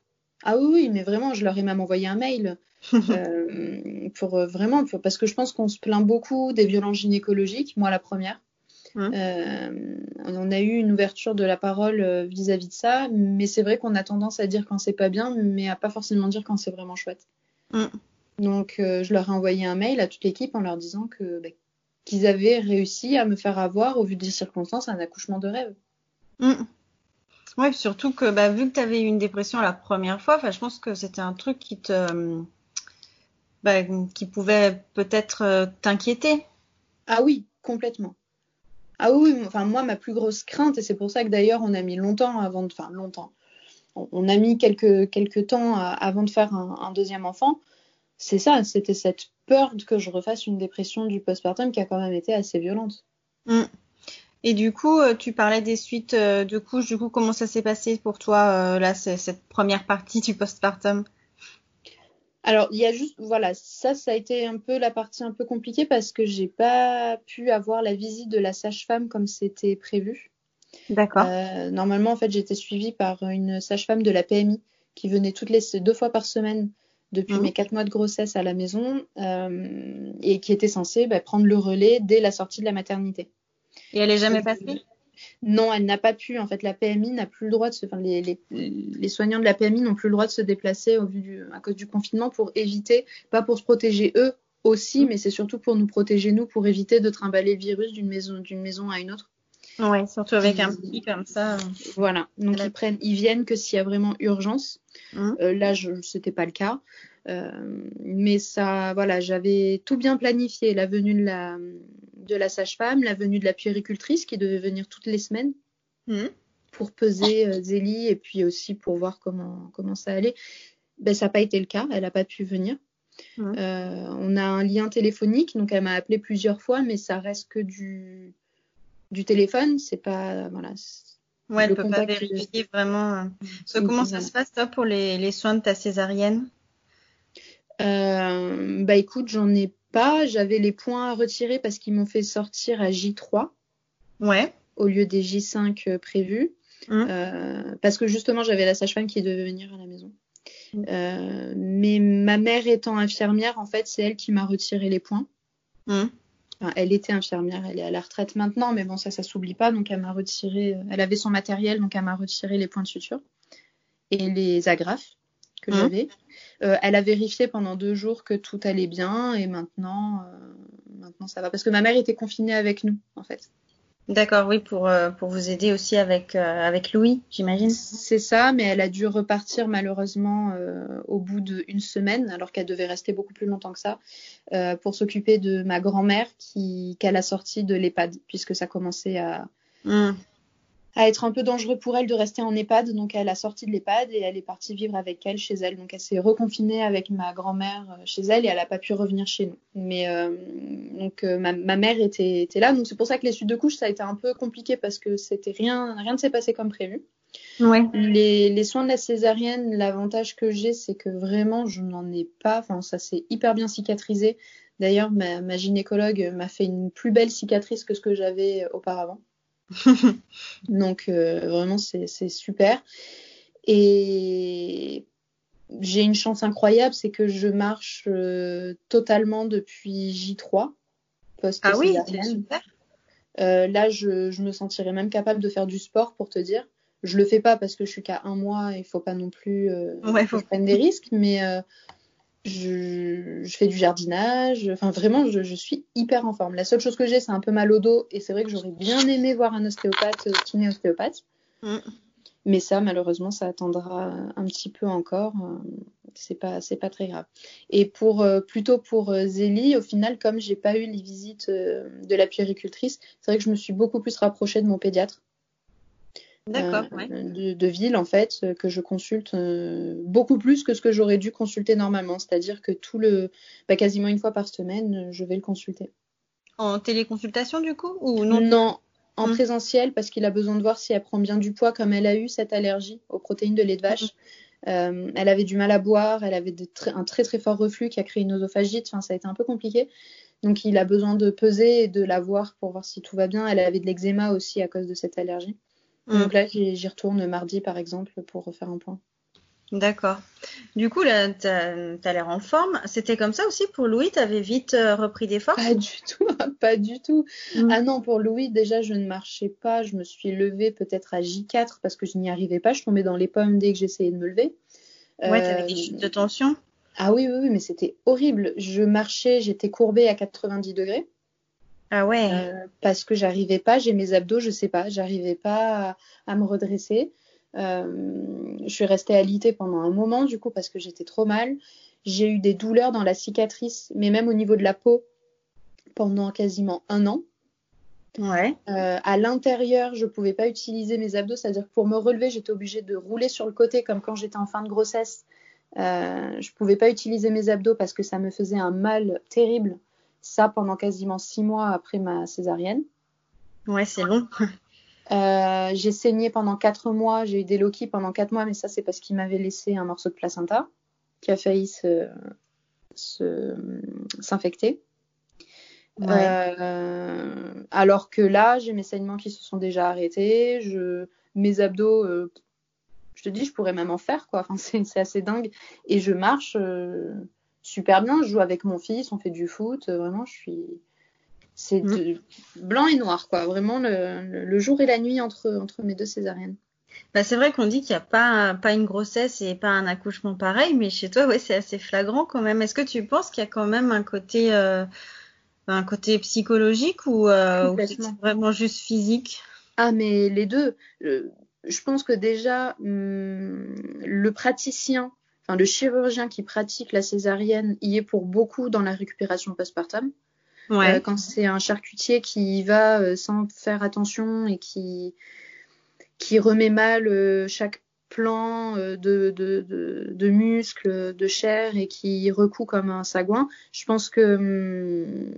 ah oui, oui, mais vraiment, je leur ai même envoyé un mail euh, pour vraiment, parce que je pense qu'on se plaint beaucoup des violences gynécologiques, moi la première. Hein on a eu une ouverture de la parole vis-à-vis de ça, mais c'est vrai qu'on a tendance à dire quand c'est pas bien, mais à pas forcément dire quand c'est vraiment chouette. Hein. Donc, je leur ai envoyé un mail à toute l'équipe en leur disant que bah, qu'ils avaient réussi à me faire avoir, au vu des circonstances, un accouchement de rêve. Mm. Oui, surtout que bah, vu que tu avais eu une dépression la première fois, je pense que c'était un truc qui te, bah, qui pouvait peut-être euh, t'inquiéter. Ah oui, complètement. Ah oui, enfin moi ma plus grosse crainte et c'est pour ça que d'ailleurs on a mis longtemps avant de, enfin longtemps, on, a mis quelques quelques temps avant de faire un deuxième enfant. C'est ça, c'était cette peur que je refasse une dépression du postpartum qui a quand même été assez violente. Mm. Et du coup, euh, tu parlais des suites euh, de couches. Du coup, comment ça s'est passé pour toi, euh, là, cette première partie du postpartum? Alors, il y a juste, voilà, ça, ça a été un peu la partie un peu compliquée parce que j'ai pas pu avoir la visite de la sage-femme comme c'était prévu. D'accord. normalement, en fait, j'étais suivie par une sage-femme de la PMI qui venait toutes les deux fois par semaine depuis mhm. mes quatre mois de grossesse à la maison euh, et qui était censée bah, prendre le relais dès la sortie de la maternité. Et elle est jamais passée? Non, elle n'a pas pu. En fait, la PMI n'a plus le droit de se. Enfin, les, les, soignants de la PMI n'ont plus le droit de se déplacer au vu du, à cause du confinement pour éviter, pas pour se protéger eux aussi, mhm. mais c'est surtout pour nous protéger nous, pour éviter de trimballer le virus d'une maison, d'une maison à une autre. Ouais, surtout avec un petit comme ça. Voilà. Donc ils prennent, ils viennent que s'il y a vraiment urgence. Mmh. Euh, là, je, c'était pas le cas. Euh, mais ça, voilà, j'avais tout bien planifié. La venue de la, de la sage-femme, la venue de la puéricultrice qui devait venir toutes les semaines. Mmh. pour peser euh, Zélie et puis aussi pour voir comment, comment ça allait. Ben, ça n'a pas été le cas, elle n'a pas pu venir. Euh, on a un lien téléphonique, donc elle m'a appelé plusieurs fois, mais ça reste que du, du téléphone. C'est pas. Voilà, ouais, elle peut pas vérifier vraiment. comment ça se passe, toi, pour les, les soins de ta césarienne? Bah écoute, j'en ai pas. J'avais les points à retirer parce qu'ils m'ont fait sortir à J3. Ouais. Au lieu des J5 prévus. Hum. Euh, parce que justement, j'avais la sage-femme qui devait venir à la maison. Hum. Euh, mais ma mère étant infirmière, en fait, c'est elle qui m'a retiré les points. Hum. Elle était infirmière, elle est à la retraite maintenant, mais bon, ça, ça s'oublie pas. Donc, elle m'a retiré, elle avait son matériel, donc elle m'a retiré les points de suture et les agrafes que j'avais. Euh, elle a vérifié pendant deux jours que tout allait bien et maintenant, maintenant ça va. Parce que ma mère était confinée avec nous, en fait. D'accord, oui, pour, euh, pour vous aider aussi avec, euh, avec Louis, j'imagine. C'est ça, mais elle a dû repartir malheureusement euh, au bout d'une semaine, alors qu'elle devait rester beaucoup plus longtemps que ça, pour s'occuper de ma grand-mère qui qu'elle a sorti de l'EHPAD, puisque ça commençait à, mmh à être un peu dangereux pour elle de rester en EHPAD. Donc elle a sorti de l'EHPAD et elle est partie vivre avec elle chez elle. Donc elle s'est reconfinée avec ma grand-mère euh, chez elle et elle n'a pas pu revenir chez nous. Mais euh, donc euh, ma, mère était, était, là. Donc c'est pour ça que les suites de couches ça a été un peu compliqué parce que c'était rien, rien ne s'est passé comme prévu. Ouais. Les, les, soins de la césarienne, l'avantage que j'ai, c'est que vraiment, je n'en ai pas. Enfin, ça s'est hyper bien cicatrisé. D'ailleurs, ma, ma gynécologue m'a fait une plus belle cicatrice que ce que j'avais auparavant. Donc euh, vraiment c'est super. Et j'ai une chance incroyable, c'est que je marche euh, totalement depuis J3 post Ah oui, c'est super. Euh, là, je, je, me sentirais même capable de faire du sport pour te dire. Je le fais pas parce que je suis qu'à un mois, il faut pas non plus ouais, faut... que je prenne des risques, mais je, fais du jardinage. Enfin, vraiment, je, suis hyper en forme. La seule chose que j'ai, c'est un peu mal au dos. Et c'est vrai que j'aurais bien aimé voir un ostéopathe, euh, kiné ostéopathe. Mm. Mais ça, malheureusement, ça attendra un petit peu encore. Euh, c'est pas, c'est pas très grave. Et pour euh, plutôt pour Zélie, au final, comme j'ai pas eu les visites de la puéricultrice, c'est vrai que je me suis beaucoup plus rapprochée de mon pédiatre. D'accord, euh, de, ville en fait euh, que je consulte euh, beaucoup plus que ce que j'aurais dû consulter normalement. C'est-à-dire que tout le, bah, quasiment une fois par semaine, je vais le consulter. En téléconsultation du coup ou non Non, en hum. présentiel parce qu'il a besoin de voir si elle prend bien du poids comme elle a eu cette allergie aux protéines de lait de vache. Hum. elle avait du mal à boire, elle avait un très très fort reflux qui a créé une oesophagite. Enfin, ça a été un peu compliqué. Donc, il a besoin de peser et de la voir pour voir si tout va bien. Elle avait de l'eczéma aussi à cause de cette allergie. Donc mm. là, j'y retourne mardi, par exemple, pour refaire un point. D'accord. Du coup, là, tu as, l'air en forme. C'était comme ça aussi pour Louis? Tu avais vite euh, repris des forces? Pas du tout, pas du tout. Mm. Ah non, pour Louis, déjà, je ne marchais pas. Je me suis levée peut-être à J4 parce que je n'y arrivais pas. Je tombais dans les pommes dès que j'essayais de me lever. Ouais, tu avais des chutes de tension Ah oui, oui, oui, mais c'était horrible. Je marchais, j'étais courbée à 90 degrés. Ah ouais. Euh, parce que j'arrivais pas, j'ai mes abdos, je sais pas, j'arrivais pas à, me redresser. Euh, je suis restée alitée pendant un moment du coup parce que j'étais trop mal. J'ai eu des douleurs dans la cicatrice, mais même au niveau de la peau pendant quasiment un an. Ouais. Euh, à l'intérieur, je pouvais pas utiliser mes abdos, c'est-à-dire que pour me relever, j'étais obligée de rouler sur le côté comme quand j'étais en fin de grossesse. Euh, je pouvais pas utiliser mes abdos parce que ça me faisait un mal terrible ça pendant quasiment six mois après ma césarienne. Ouais, c'est long. Euh, j'ai saigné pendant quatre mois, j'ai eu des loquis pendant quatre mois, mais ça c'est parce qu'il m'avait laissé un morceau de placenta qui a failli se, s'infecter. Euh, alors que là, j'ai mes saignements qui se sont déjà arrêtés. Je, mes abdos, euh, je te dis, je pourrais même en faire quoi. Enfin, c'est, assez dingue. Et je marche super bien. Je joue avec mon fils, on fait du foot. Euh, vraiment, je suis. C'est mm. blanc et noir, quoi. Vraiment le, jour et la nuit entre, entre mes deux césariennes. Bah, c'est vrai qu'on dit qu'il n'y a pas, pas une grossesse et pas un accouchement pareil, mais chez toi, ouais, c'est assez flagrant quand même. Est-ce que tu penses qu'il y a quand même un côté, euh, un côté psychologique ou, euh, c'est vraiment juste physique? Ah, mais les deux. je pense que déjà, hum, le praticien le chirurgien qui pratique la césarienne y est pour beaucoup dans la récupération postpartum. Ouais. Euh, quand c'est un charcutier qui y va euh, sans faire attention et qui qui remet mal chaque plan de, de, de, muscles, de chair et qui recoue comme un sagouin. Je pense que hum,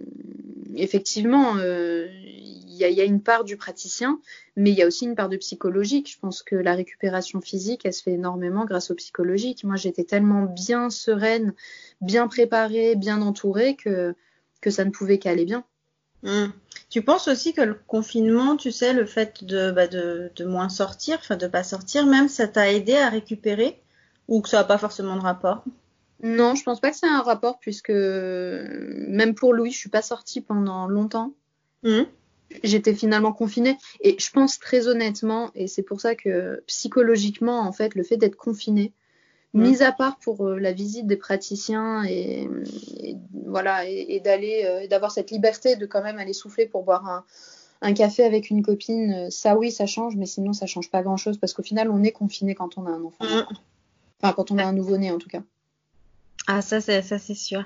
effectivement, il y, a, y, a, une part du praticien, mais il y a aussi une part de psychologique. Je pense que la récupération physique, elle se fait énormément grâce au psychologique. Moi, j'étais tellement bien sereine, bien préparée, bien entourée que, que ça ne pouvait qu'aller bien. Mmh. Tu penses aussi que le confinement, tu sais, le fait de, bah, de, de moins sortir, enfin de pas sortir, même ça t'a aidé à récupérer ou que ça n'a pas forcément de rapport? Non, je pense pas que c'est un rapport puisque même pour Louis, je suis pas sortie pendant longtemps. Mmh j'étais finalement confinée. Et je pense très honnêtement, et c'est pour ça que psychologiquement, en fait, le fait d'être confiné, mm. mis à part pour euh, la visite des praticiens et, voilà, et, d'aller, euh, d'avoir cette liberté de quand même aller souffler pour boire un, un, café avec une copine, euh, ça oui, ça change, mais sinon ça change pas grand chose parce qu'au final, on est confiné quand on a un enfant. Mm. Enfin, quand on a un nouveau-né en tout cas. Ah, ça, c'est, ça, c'est sûr.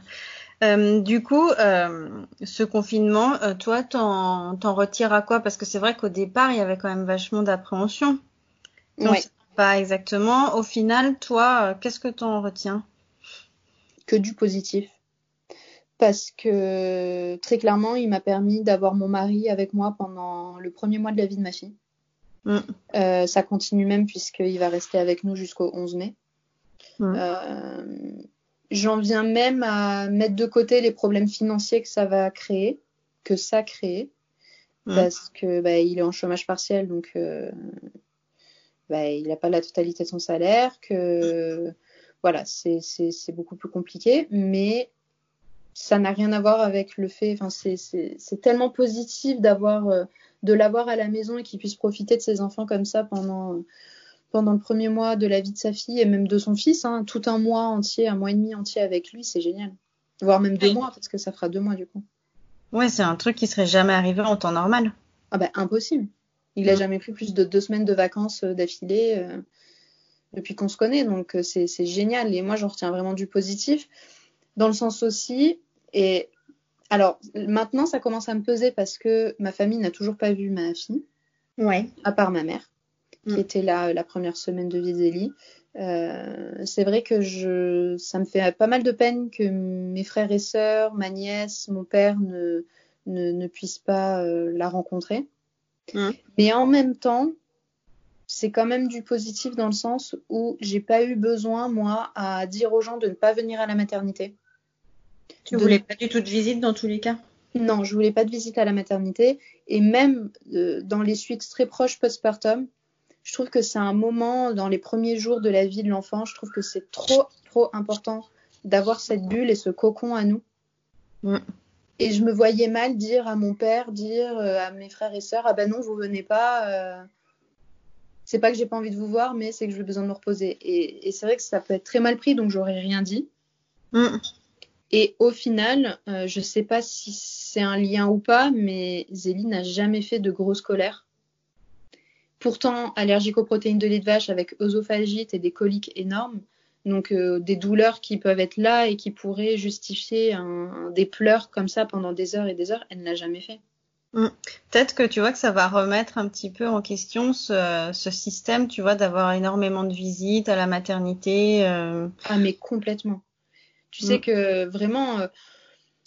Euh, du coup, euh, ce confinement, euh, toi, t'en, t'en retires à quoi? Parce que c'est vrai qu'au départ, il y avait quand même vachement d'appréhension. Oui. Pas exactement. Au final, toi, qu'est-ce que t'en retiens? Que du positif. Parce que très clairement, il m'a permis d'avoir mon mari avec moi pendant le premier mois de la vie de ma fille. Mm. ça continue même puisqu'il va rester avec nous jusqu'au 11 mai. Mm. J'en viens même à mettre de côté les problèmes financiers que ça va créer, que ça crée, mmh. parce que bah, il est en chômage partiel, donc euh, bah, il n'a pas la totalité de son salaire, que voilà, c'est beaucoup plus compliqué, mais ça n'a rien à voir avec le fait, enfin c'est tellement positif d'avoir euh, de l'avoir à la maison et qu'il puisse profiter de ses enfants comme ça pendant pendant le premier mois de la vie de sa fille et même de son fils, hein, tout un mois entier, un mois et demi entier avec lui, c'est génial. Voire même deux mois, parce que ça fera deux mois du coup. Ouais, c'est un truc qui serait jamais arrivé en temps normal. Ah bah impossible. Il a jamais pris plus de deux semaines de vacances euh, d'affilée euh, depuis qu'on se connaît, donc euh, c'est génial. Et moi, j'en retiens vraiment du positif, dans le sens aussi. Et alors maintenant, ça commence à me peser parce que ma famille n'a toujours pas vu ma fille, ouais. à part ma mère qui mm. était là euh, la première semaine de Visélie. Euh, c'est vrai que je, ça me fait pas mal de peine que mes frères et sœurs, ma nièce, mon père ne, ne, ne puissent pas euh, la rencontrer. Mm. Mais en même temps, c'est quand même du positif dans le sens où j'ai pas eu besoin, moi, à dire aux gens de ne pas venir à la maternité. Tu voulais pas du tout de visite dans tous les cas? Non, je voulais pas de visite à la maternité. Et même euh, dans les suites très proches postpartum, je trouve que c'est un moment dans les premiers jours de la vie de l'enfant. Je trouve que c'est trop, trop important d'avoir cette bulle et ce cocon à nous. Et je me voyais mal dire à mon père, dire euh, à mes frères et sœurs, ah ben non, vous venez pas. Euh, c'est pas que j'ai pas envie de vous voir, mais c'est que j'ai besoin de me reposer. Et, c'est vrai que ça peut être très mal pris, donc j'aurais rien dit. Mm. Et au final, euh, je sais pas si c'est un lien ou pas, mais Zélie n'a jamais fait de grosse colère pourtant allergique aux protéines de lait de vache avec œsophagite et des coliques énormes. Donc euh, des douleurs qui peuvent être là et qui pourraient justifier des pleurs comme ça pendant des heures et des heures, elle ne l'a jamais fait. Mm. Peut-être que tu vois que ça va remettre un petit peu en question ce, système, tu vois, d'avoir énormément de visites à la maternité. Euh. Ah mais complètement. Tu sais mm. que vraiment, euh,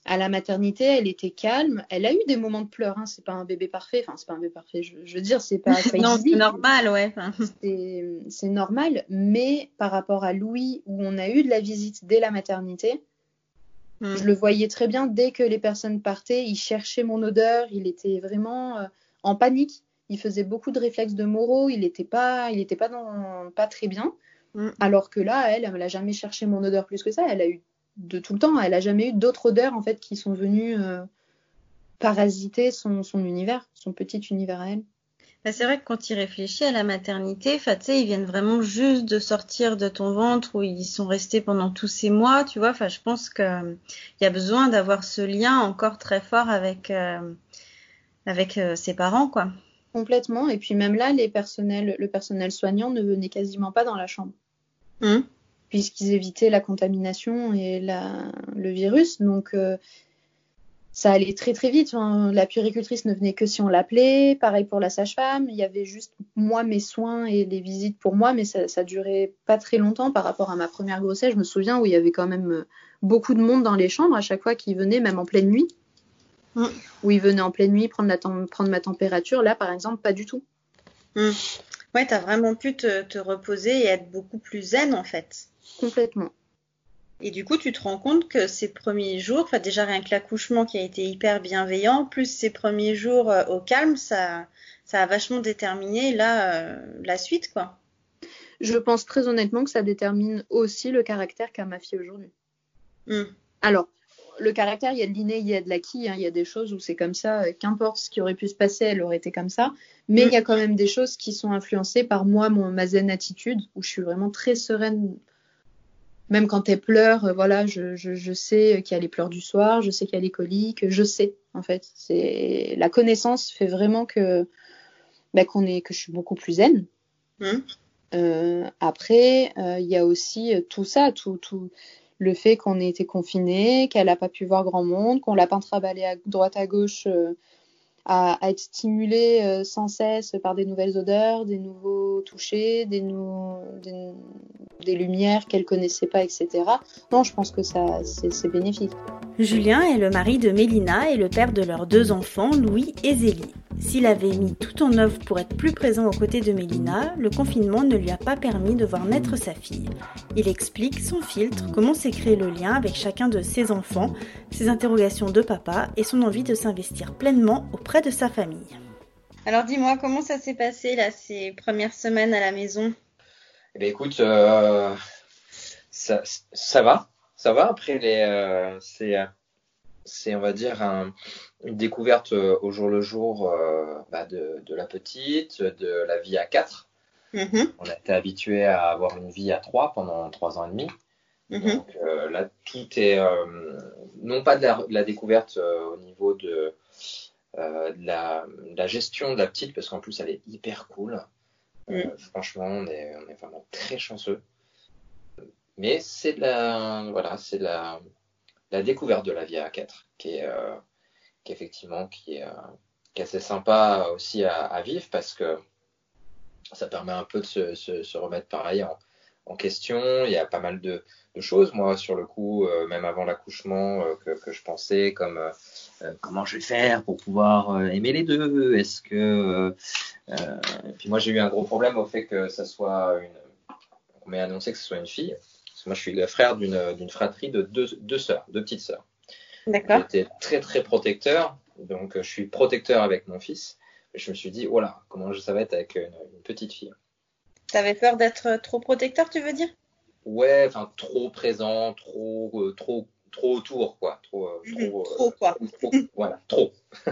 à la maternité, elle était calme. Elle a eu des moments de pleurs. Hein. C'est pas un bébé parfait. Enfin, c'est pas un bébé parfait. Je, veux dire, c'est pas. non, c'est normal, ouais. c'est normal. Mais par rapport à Louis, où on a eu de la visite dès la maternité, hmm. je le voyais très bien. Dès que les personnes partaient, il cherchait mon odeur. Il était vraiment euh, en panique. Il faisait beaucoup de réflexes de moraux. Il n'était pas, il était pas dans, pas très bien. Hmm. Alors que là, elle, elle n'a jamais cherché mon odeur plus que ça. Elle a eu de tout le temps. Elle a jamais eu d'autres odeurs en fait qui sont venues euh, parasiter son, univers, son petit univers à elle. Bah, c'est vrai que quand il réfléchit à la maternité, tu sais, ils viennent vraiment juste de sortir de ton ventre où ils sont restés pendant tous ces mois, tu vois. Enfin, je pense qu'il euh, y a besoin d'avoir ce lien encore très fort avec euh, avec ses parents, quoi. Complètement. Et puis même là, les personnels, le personnel soignant ne venait quasiment pas dans la chambre. Hum puisqu'ils évitaient la contamination et la, le virus. Donc, euh, ça allait très très vite. la puéricultrice ne venait que si on l'appelait. Pareil pour la sage-femme. Il y avait juste moi mes soins et les visites pour moi, mais ça, ça durait pas très longtemps par rapport à ma première grossesse. Je me souviens où il y avait quand même euh, beaucoup de monde dans les chambres à chaque fois qu'ils venaient, même en pleine nuit. Mm. Où ils venaient en pleine nuit prendre, la prendre ma température. Là, par exemple, pas du tout. Mm. Ouais, tu as vraiment pu te, te reposer et être beaucoup plus zen en fait. Complètement. Et du coup, tu te rends compte que ces premiers jours, enfin déjà rien que l'accouchement qui a été hyper bienveillant, plus ces premiers jours euh, au calme, ça, ça a vachement déterminé là euh, la suite, quoi. Je pense très honnêtement que ça détermine aussi le caractère qu'a ma fille aujourd'hui. Hmm. Alors, le caractère, il y a de l'inné, il y a de l'acquis. Hein. il y a des choses où c'est comme ça. Euh, qu'importe ce qui aurait pu se passer, elle aurait été comme ça. Mais il y a quand même des choses qui sont influencées par moi, mon, ma zen attitude, où je suis vraiment très sereine même quand elle pleure, euh, voilà, je, je, je sais qu'il y a les pleurs du soir, je sais qu'il y a les coliques, je sais en fait. C'est la connaissance fait vraiment que bah, qu'on est que je suis beaucoup plus zen. Mmh. Euh, après, euh, il y a aussi tout ça, tout, tout le fait qu'on ait été confiné, qu'elle n'a pas pu voir grand monde, qu'on l'a pas travaillé à droite à gauche à, être stimulé euh, sans cesse par des nouvelles odeurs, des nouveaux touchés, des, des, lumières qu'elle connaissait pas, etc. Non, je pense que ça, c'est bénéfique. Julien est le mari de Mélina et le père de leurs deux enfants, Louis et Zélie. S'il avait mis tout en œuvre pour être plus présent aux côtés de Mélina, le confinement ne lui a pas permis de voir naître sa fille. Il explique son filtre, comment s'est créé le lien avec chacun de ses enfants, ses interrogations de papa et son envie de s'investir pleinement auprès de sa famille. Alors dis-moi, comment ça s'est passé là, ces premières semaines à la maison? Eh bien, écoute, euh, ça, va, ça va. Après, les, euh, c'est, c'est, on va dire, une découverte euh, au jour le jour bah, de, la petite, de la vie à quatre. Mm-hmm. On a été habitué à avoir une vie à trois pendant trois ans et demi. Mm-hmm. Donc là, tout est non pas de la, découverte au niveau de, de la, gestion de la petite, parce qu'en plus elle est hyper cool. Euh, mm. franchement, on est, on est, vraiment très chanceux. Mais c'est la, voilà, c'est la, la découverte de la vie à 4 qui est, euh, qui effectivement, qui est, euh, qui est assez sympa aussi à, à, vivre parce que ça permet un peu de se, se, se remettre pareil en, en, question. Il y a pas mal de, de choses, moi, sur le coup, euh, même avant l'accouchement, euh, que, que, je pensais comme comment je vais faire pour pouvoir aimer les deux? Est-ce que euh, et puis moi, j'ai eu un gros problème au fait que ça soit une. On m'ait annoncé que ce soit une fille. Parce que moi, je suis le frère d'une fratrie de deux, deux sœurs, deux petites sœurs. D'accord. J'étais très, très protecteur. Donc, je suis protecteur avec mon fils. Et je me suis dit, oh là, comment ça va être avec une, petite fille? T'avais peur d'être trop protecteur, tu veux dire? Ouais, enfin, trop présent, trop, euh, trop, trop autour, quoi. Trop, euh, mhm, trop, trop quoi. Trop, voilà, trop.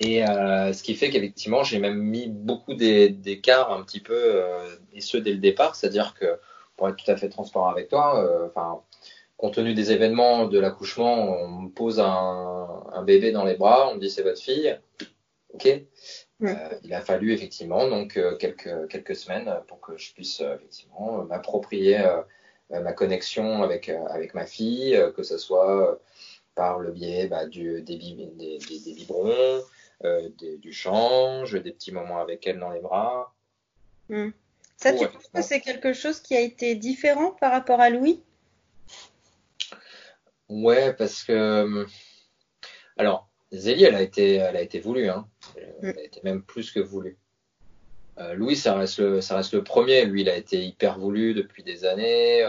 Et euh, ce qui fait qu'effectivement, j'ai même mis beaucoup d'écarts un petit peu, euh, et ce dès le départ, c'est-à-dire que, pour être tout à fait transparent avec toi, euh, enfin, compte tenu des événements de l'accouchement, on me pose un, un, bébé dans les bras, on me dit c'est votre fille, ok. Euh, il a fallu effectivement donc euh, quelques quelques semaines pour que je puisse effectivement m'approprier ma connexion avec avec ma fille, que ce soit par le biais bah, du, des, des, des, des biberons, euh, du change, des petits moments avec elle dans les bras. Hmm. Ça, tu penses que c'est quelque chose qui a été différent par rapport à Louis? Ouais, parce que. Euh, alors, Zélie, elle a été, elle a été voulue. Hein. Elle hmm. été même plus que voulue. Euh, Louis, ça reste, le, ça reste le premier. Lui, il a été hyper voulu depuis des années.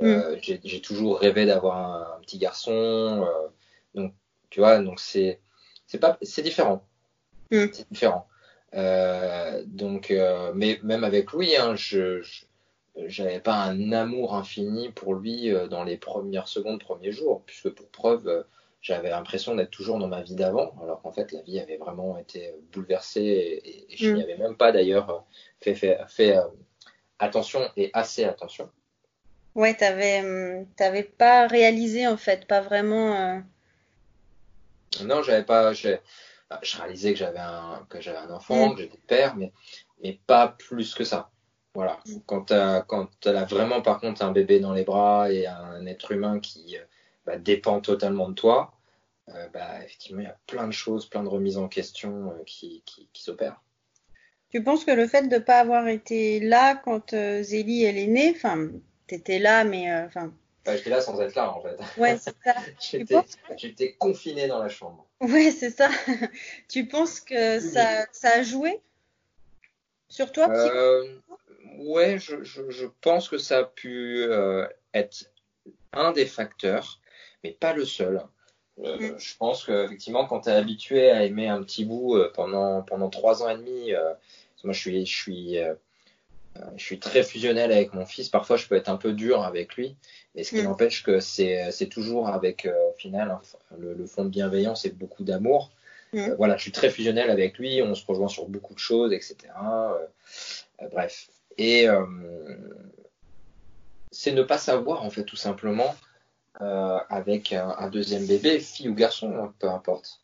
Hmm. J'ai toujours rêvé d'avoir un, un, petit garçon. donc, tu vois, donc c'est c'est pas, c'est différent. Mm. C'est différent. Euh, donc, euh, mais même avec Louis, hein, je, j'avais pas un amour infini pour lui euh, dans les premières secondes, premiers jours, puisque pour preuve, euh, j'avais l'impression d'être toujours dans ma vie d'avant, alors qu'en fait la vie avait vraiment été bouleversée et, et je n'y mm. avais même pas d'ailleurs fait, fait, fait attention et assez attention. Ouais, t'avais, t'avais pas réalisé en fait, pas vraiment. Non, j'avais pas. Je, bah, je réalisais que j'avais un que j'avais un enfant, que j'étais père, mais mais pas plus que ça. Voilà. Quand tu quand as vraiment par contre un bébé dans les bras et un être humain qui bah, dépend totalement de toi, bah, effectivement, il y a plein de choses, plein de remises en question qui, qui, qui s'opèrent. Tu penses que le fait de ne pas avoir été là quand Zélie elle est née, enfin, t'étais là, mais enfin, j'étais là sans être là, en fait. Ouais, c'est ça. j'étais, confiné dans la chambre. Ouais, c'est ça. tu penses que ça, ça a joué sur toi euh, Ouais, je, je, je, pense que ça a pu euh, être un des facteurs, mais pas le seul. Euh, mm. Je pense qu'effectivement, quand tu es habitué à aimer un petit bout euh, pendant, pendant trois ans et demi, euh, moi je suis, je suis je suis très fusionnel avec mon fils. Parfois, je peux être un peu dur avec lui. Mais ce qui mm. n'empêche que c'est, c'est toujours avec, au final, le, fond de bienveillance et beaucoup d'amour. Mm. Voilà, je suis très fusionnel avec lui. On se rejoint sur beaucoup de choses, etc. Bref. Et c'est ne pas savoir, en fait, tout simplement, avec un, deuxième bébé, fille ou garçon, hein, peu importe.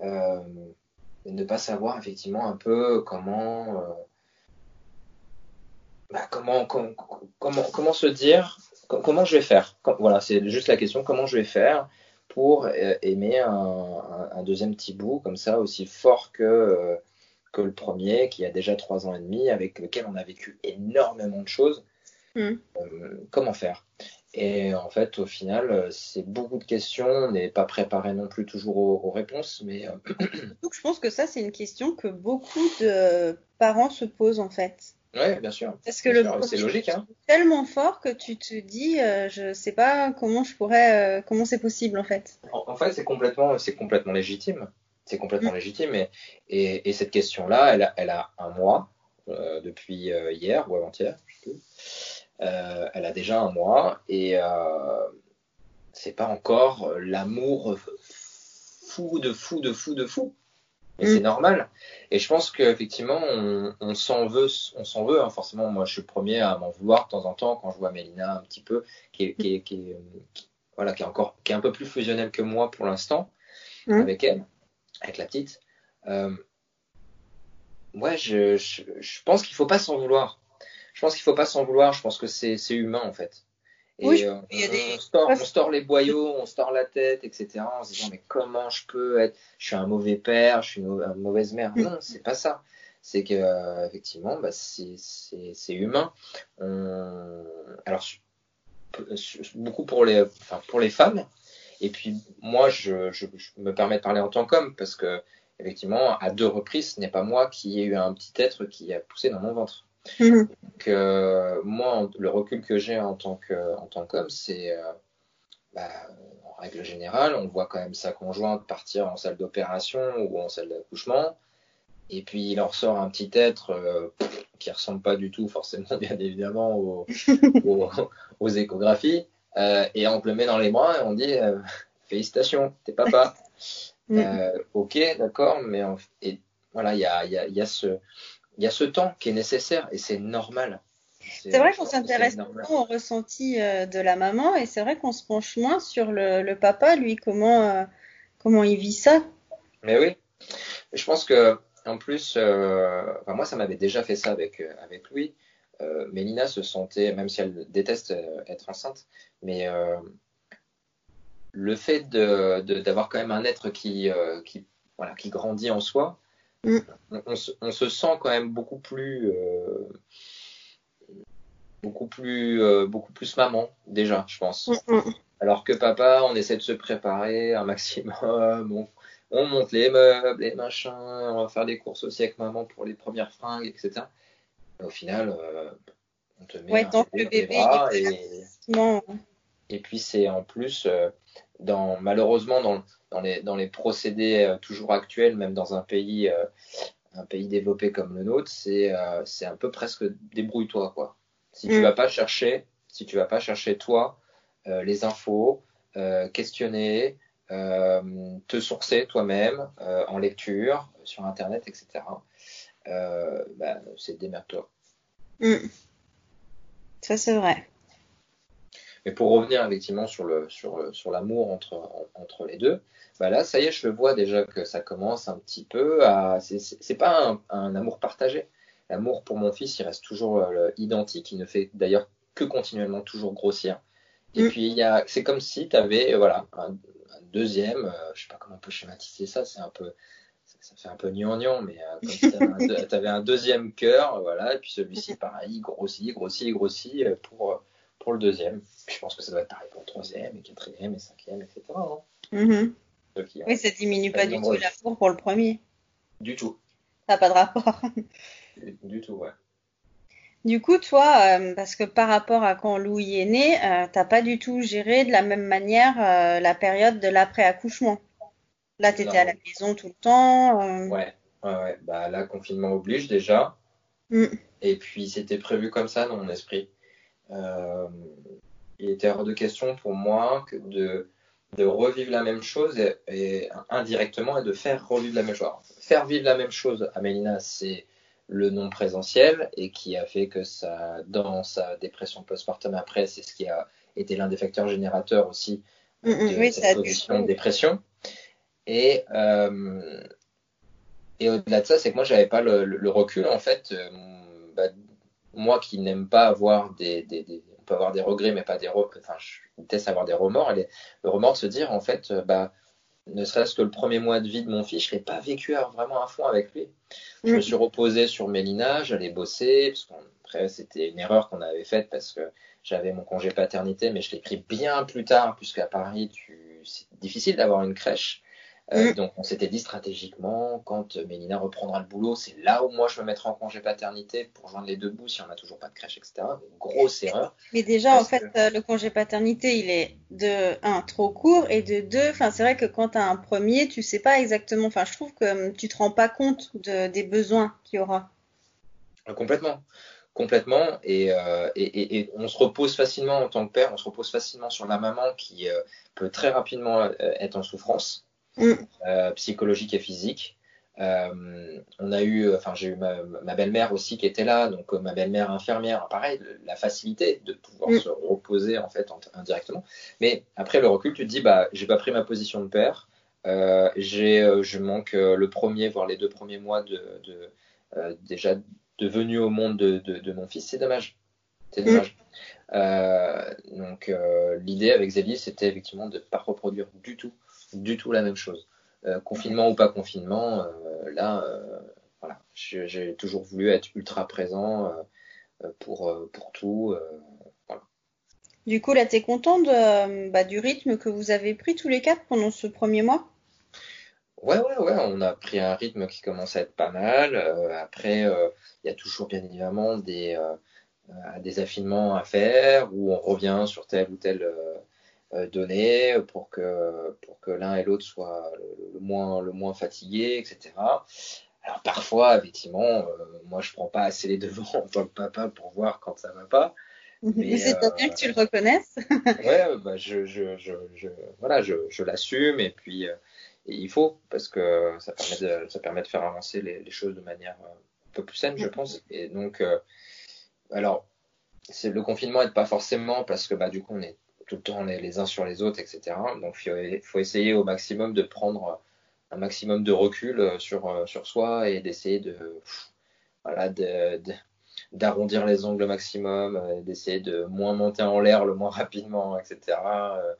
ne pas savoir, effectivement, un peu comment bah, comment, comment, comment, se dire, comment je vais faire Voilà, c'est juste la question, comment je vais faire pour euh, aimer un, deuxième petit bout comme ça, aussi fort que, euh, que le premier, qui a déjà trois ans et demi, avec lequel on a vécu énormément de choses. Euh, comment faire? Et en fait, au final, c'est beaucoup de questions. On n'est pas préparé non plus toujours aux, réponses, mais donc je pense que ça, c'est une question que beaucoup de parents se posent en fait. Oui, bien sûr. Parce que le c'est logique, hein. tellement fort que tu te dis, euh, je sais pas comment je pourrais, euh, comment c'est possible en fait. En, fait, c'est complètement, c'est complètement légitime. C'est complètement mm. légitime. Et, et, cette question-là, elle a, elle a un mois euh, depuis hier ou avant-hier, je sais plus. Elle a déjà un mois et c'est pas encore l'amour fou de fou de fou de fou. Et c'est mm. normal. Et je pense qu'effectivement, on, on s'en veut, on s'en veut. Hein. Forcément, moi, je suis le premier à m'en vouloir de temps en temps quand je vois Mélina un petit peu, qui est, qui est, qui est, voilà, qui est encore, qui est un peu plus fusionnelle que moi pour l'instant, mm. avec elle, avec la petite. Euh, ouais, je, je, je pense qu'il faut pas s'en vouloir. Je pense qu'il faut pas s'en vouloir. Je pense que c'est, humain en fait. Et euh, on, store, on, store, les boyaux, on store la tête, etc. En se disant mais comment je peux être, je suis un mauvais père, je suis une, mauvaise mère. Mm. Non, c'est pas ça. C'est que euh, effectivement, bah, c'est humain. On... Alors beaucoup pour les, enfin, pour les femmes. Et puis moi, je, je, je me permets de parler en tant qu'homme parce que effectivement, à deux reprises, ce n'est pas moi qui ai eu un petit être qui a poussé dans mon ventre. Donc, euh, moi, le recul que j'ai en tant que en tant qu'homme, c'est euh, bah, en règle générale, on voit quand même sa conjointe partir en salle d'opération ou en salle d'accouchement, et puis il en ressort un petit être euh, qui ressemble pas du tout forcément, bien évidemment, aux, aux, échographies, et on te le met dans les bras et on dit félicitations, t'es papa. Mm. ok, d'accord, mais et, voilà, il y a, y, a, y a ce il y a ce temps qui est nécessaire et c'est normal. C'est vrai qu'on s'intéresse beaucoup au ressenti euh, de la maman et c'est vrai qu'on se penche moins sur le, papa, lui, comment, euh, comment il vit ça. Mais oui, je pense que en plus, euh, moi ça m'avait déjà fait ça avec, avec Louis. Mélina se sentait, même si elle déteste être enceinte, mais le fait d'avoir de, quand même un être qui, qui, voilà, qui grandit en soi, Mm. On, se, sent quand même beaucoup plus, euh, beaucoup plus, euh, beaucoup plus maman déjà, je pense. Mm, mm. Alors que papa, on essaie de se préparer un maximum. On, monte les meubles, les machins, on va faire des courses aussi avec maman pour les premières fringues, etc. au final, euh, on te met un le bébé et, et puis c'est en plus, dans, malheureusement, dans, dans les, dans les procédés euh, toujours actuels, même dans un pays, euh, un pays développé comme le nôtre, c'est euh, c'est un peu presque débrouille-toi quoi. Si tu mm. vas pas chercher, si tu vas pas chercher toi les infos, questionner, te sourcer toi-même en lecture, sur internet, etc. Bah, c'est démerde-toi. Mm. Ça c'est vrai. Mais pour revenir effectivement sur le sur, sur l'amour entre entre les deux, bah là, ça y est, je le vois déjà que ça commence un petit peu à. C'est pas un, amour partagé. L'amour pour mon fils, il reste toujours euh, identique. Il ne fait d'ailleurs que continuellement toujours grossir. Et mm. puis, il y a, c'est comme si tu avais voilà, un, deuxième, je sais pas comment on peut schématiser ça, c'est un peu, ça, fait un peu gnangnan, mais comme si tu avais un, deuxième cœur, voilà, et puis celui-ci, pareil, grossit, grossit, grossit pour, pour le deuxième. je pense que ça doit être pareil pour le troisième, et quatrième, et cinquième, etc. Hein. Mm-hmm. oui, ça diminue pas du tout la four pour le premier. Du tout. Ça n'a pas de rapport. du tout, ouais. Du coup, toi, euh, parce que par rapport à quand Louis est né, tu euh, t'as pas du tout géré de la même manière euh, la période de l'après-accouchement. Là, tu étais à la maison tout le temps. Ouais, ouais, ouais. Bah, là, confinement oblige déjà. Mm. Et puis, c'était prévu comme ça dans mon esprit. Il était hors de question pour moi que de, de revivre la même chose et, et, indirectement et de faire revivre la même chose. faire vivre la même chose à Mélina, c'est le non présentiel et qui a fait que ça, dans sa dépression postpartum après, c'est ce qui a été l'un des facteurs générateurs aussi mm, mm, de cette position de dépression. Et, euh, et au-delà de ça, c'est que moi, j'avais pas le, recul, en fait. Euh, bah, moi qui n'aime pas avoir des, des, On peut avoir des regrets, mais pas des... Enfin, je déteste avoir des remords. Et le remords de se dire, en fait, euh, bah, ne serait-ce que le premier mois de vie de mon fils, je l'ai pas vécu vraiment à fond avec lui. Je me mm. suis reposé sur Mélina, j'allais bosser, parce qu'après c'était une erreur qu'on avait faite parce que j'avais mon congé paternité, mais je l'ai pris bien plus tard, puisqu'à Paris, c'est difficile d'avoir une crèche. Euh, mm. Donc on s'était dit stratégiquement, quand Mélina reprendra le boulot, c'est là où moi je me mettrai en congé paternité pour joindre les deux bouts si on n'a toujours pas de crèche, etc. grosse erreur. Mais déjà, en fait, euh, le congé paternité, il est de un trop court et de deux, enfin c'est vrai que quand tu as un premier, tu sais pas exactement, enfin je trouve que hum, tu te rends pas compte de, des besoins qu'il y aura. Euh, complètement complètement et, et, et, on se repose facilement en tant que père, on se repose facilement sur la maman qui peut très rapidement être en souffrance Mm. Euh, psychologique et physique. Euh, on a eu, enfin j'ai eu ma, belle-mère aussi qui était là, donc euh, ma belle-mère infirmière, pareil, la facilité de pouvoir mm. se reposer en fait indirectement. Mais après le recul, tu te dis bah j'ai pas pris ma position de père, j'ai, je manque le premier voire les deux premiers mois de, de déjà de venue au monde de, de, mon fils, c'est dommage. C'est mm. dommage. donc l'idée avec Zélie, c'était effectivement de ne pas reproduire du tout du tout la même chose. Euh, confinement ou pas confinement, euh, là, euh, voilà, j'ai toujours voulu être ultra présent pour, pour tout. Voilà. Du coup, là, tu es content de, bah, du rythme que vous avez pris tous les quatre pendant ce premier mois? Ouais, ouais, ouais, on a pris un rythme qui commence à être pas mal. après, il y a toujours bien évidemment des, des affinements à faire où on revient sur tel ou tel euh, données pour que, pour que l'un et l'autre soient le, moins, le moins fatigués, etc. Alors parfois, effectivement, euh, moi je prends pas assez les devants en tant que papa pour voir quand ça va pas. Mais c'est bien que tu le reconnaisses. ouais, bah, je, je, je, je, voilà, je, je l'assume et puis euh, il faut parce que ça permet de, ça permet de faire avancer les, les choses de manière un peu plus saine, je pense. Et donc, alors, c'est le confinement n'est pas forcément parce que bah du coup on est tout le temps les, uns sur les autres, etc. Donc il faut, essayer au maximum de prendre un maximum de recul euh, sur, euh, sur soi et d'essayer de voilà d'arrondir les ongles au maximum, euh, d'essayer de moins monter en l'air le moins rapidement, etc.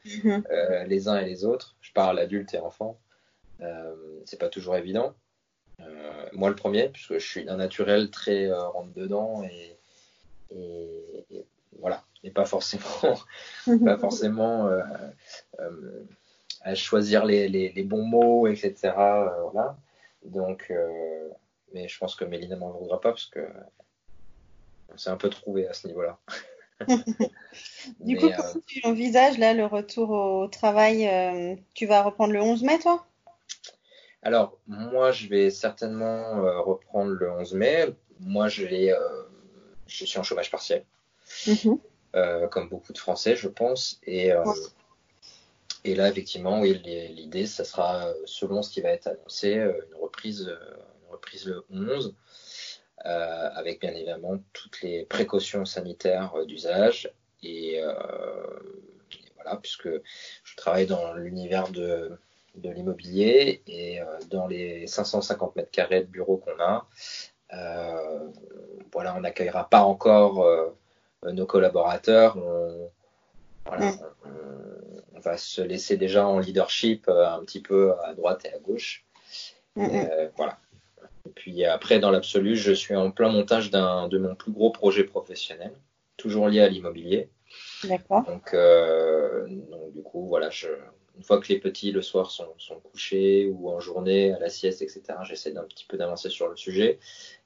Mm-hmm. les uns et les autres. Je parle adulte et enfant. c'est pas toujours évident. moi le premier, puisque je suis un naturel très rentre dedans et, et voilà et pas forcément, pas forcément euh, euh, à choisir les, les, bons mots, etc. Euh, voilà. Donc, mais je pense que Mélina m'en voudra pas parce que on s'est un peu trouvé à ce niveau-là. du coup, comment tu envisages là le retour au travail Tu vas reprendre le 11 mai, toi? Alors, moi, je vais certainement reprendre le 11 mai. Moi, je, je suis en chômage partiel. Mhm. Euh, comme beaucoup de Français, je pense. Et, euh, là, effectivement, oui, l'idée, ça sera, selon ce qui va être annoncé, euh, une reprise, le 11, avec bien évidemment toutes les précautions sanitaires d'usage. Et, voilà, puisque je travaille dans l'univers de, l'immobilier et dans les 550 mètres carrés de bureaux qu'on a, voilà, on n'accueillera pas encore euh, nos collaborateurs, on, voilà, on va se laisser déjà en leadership un petit peu à droite et à gauche. voilà. Et puis après, dans l'absolu, je suis en plein montage d'un de mon plus gros projet professionnel, toujours lié à l'immobilier. D'accord. Donc, donc, du coup, voilà, je, une fois que les petits le soir sont, sont, couchés ou en journée à la sieste, etc., j'essaie d'un petit peu d'avancer sur le sujet.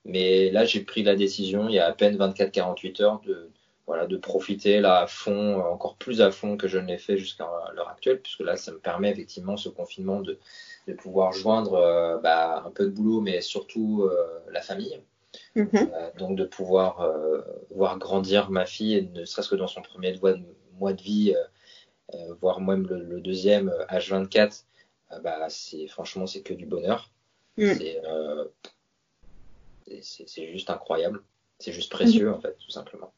Mais là, j'ai pris la décision il y a à peine 24-48 heures de, voilà, de profiter là à fond, encore plus à fond que je ne l'ai fait jusqu'à l'heure actuelle, puisque là, ça me permet effectivement ce confinement de, de pouvoir joindre euh, bah, un peu de boulot, mais surtout euh, la famille. Mm-hmm. Euh, donc de pouvoir voir grandir ma fille, ne serait-ce que dans son premier mois de vie euh, voire même le, deuxième H24, euh, bah, c'est franchement c'est que du bonheur. Mm. Euh, c'est juste incroyable. C'est juste précieux, en fait, tout simplement.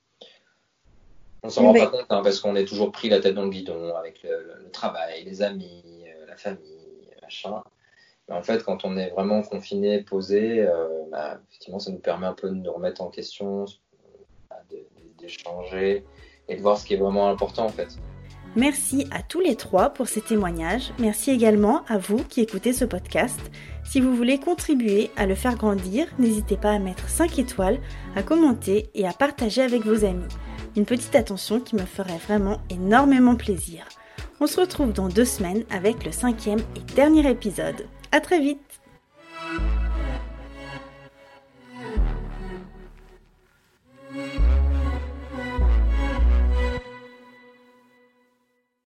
On s'en rend pas compte hein, parce qu'on est toujours pris la tête dans le guidon avec le, travail, les amis, la famille, machin. Mais en fait, quand on est vraiment confiné, posé, bah, effectivement, ça nous permet un peu de nous remettre en question, d'échanger et de voir ce qui est vraiment important en fait. Merci à tous les trois pour ces témoignages. Merci également à vous qui écoutez ce podcast. Si vous voulez contribuer à le faire grandir, n'hésitez pas à mettre 5 étoiles, à commenter et à partager avec vos amis petite attention qui me ferait vraiment énormément plaisir. On se retrouve dans deux semaines avec le cinquième et dernier épisode. A très vite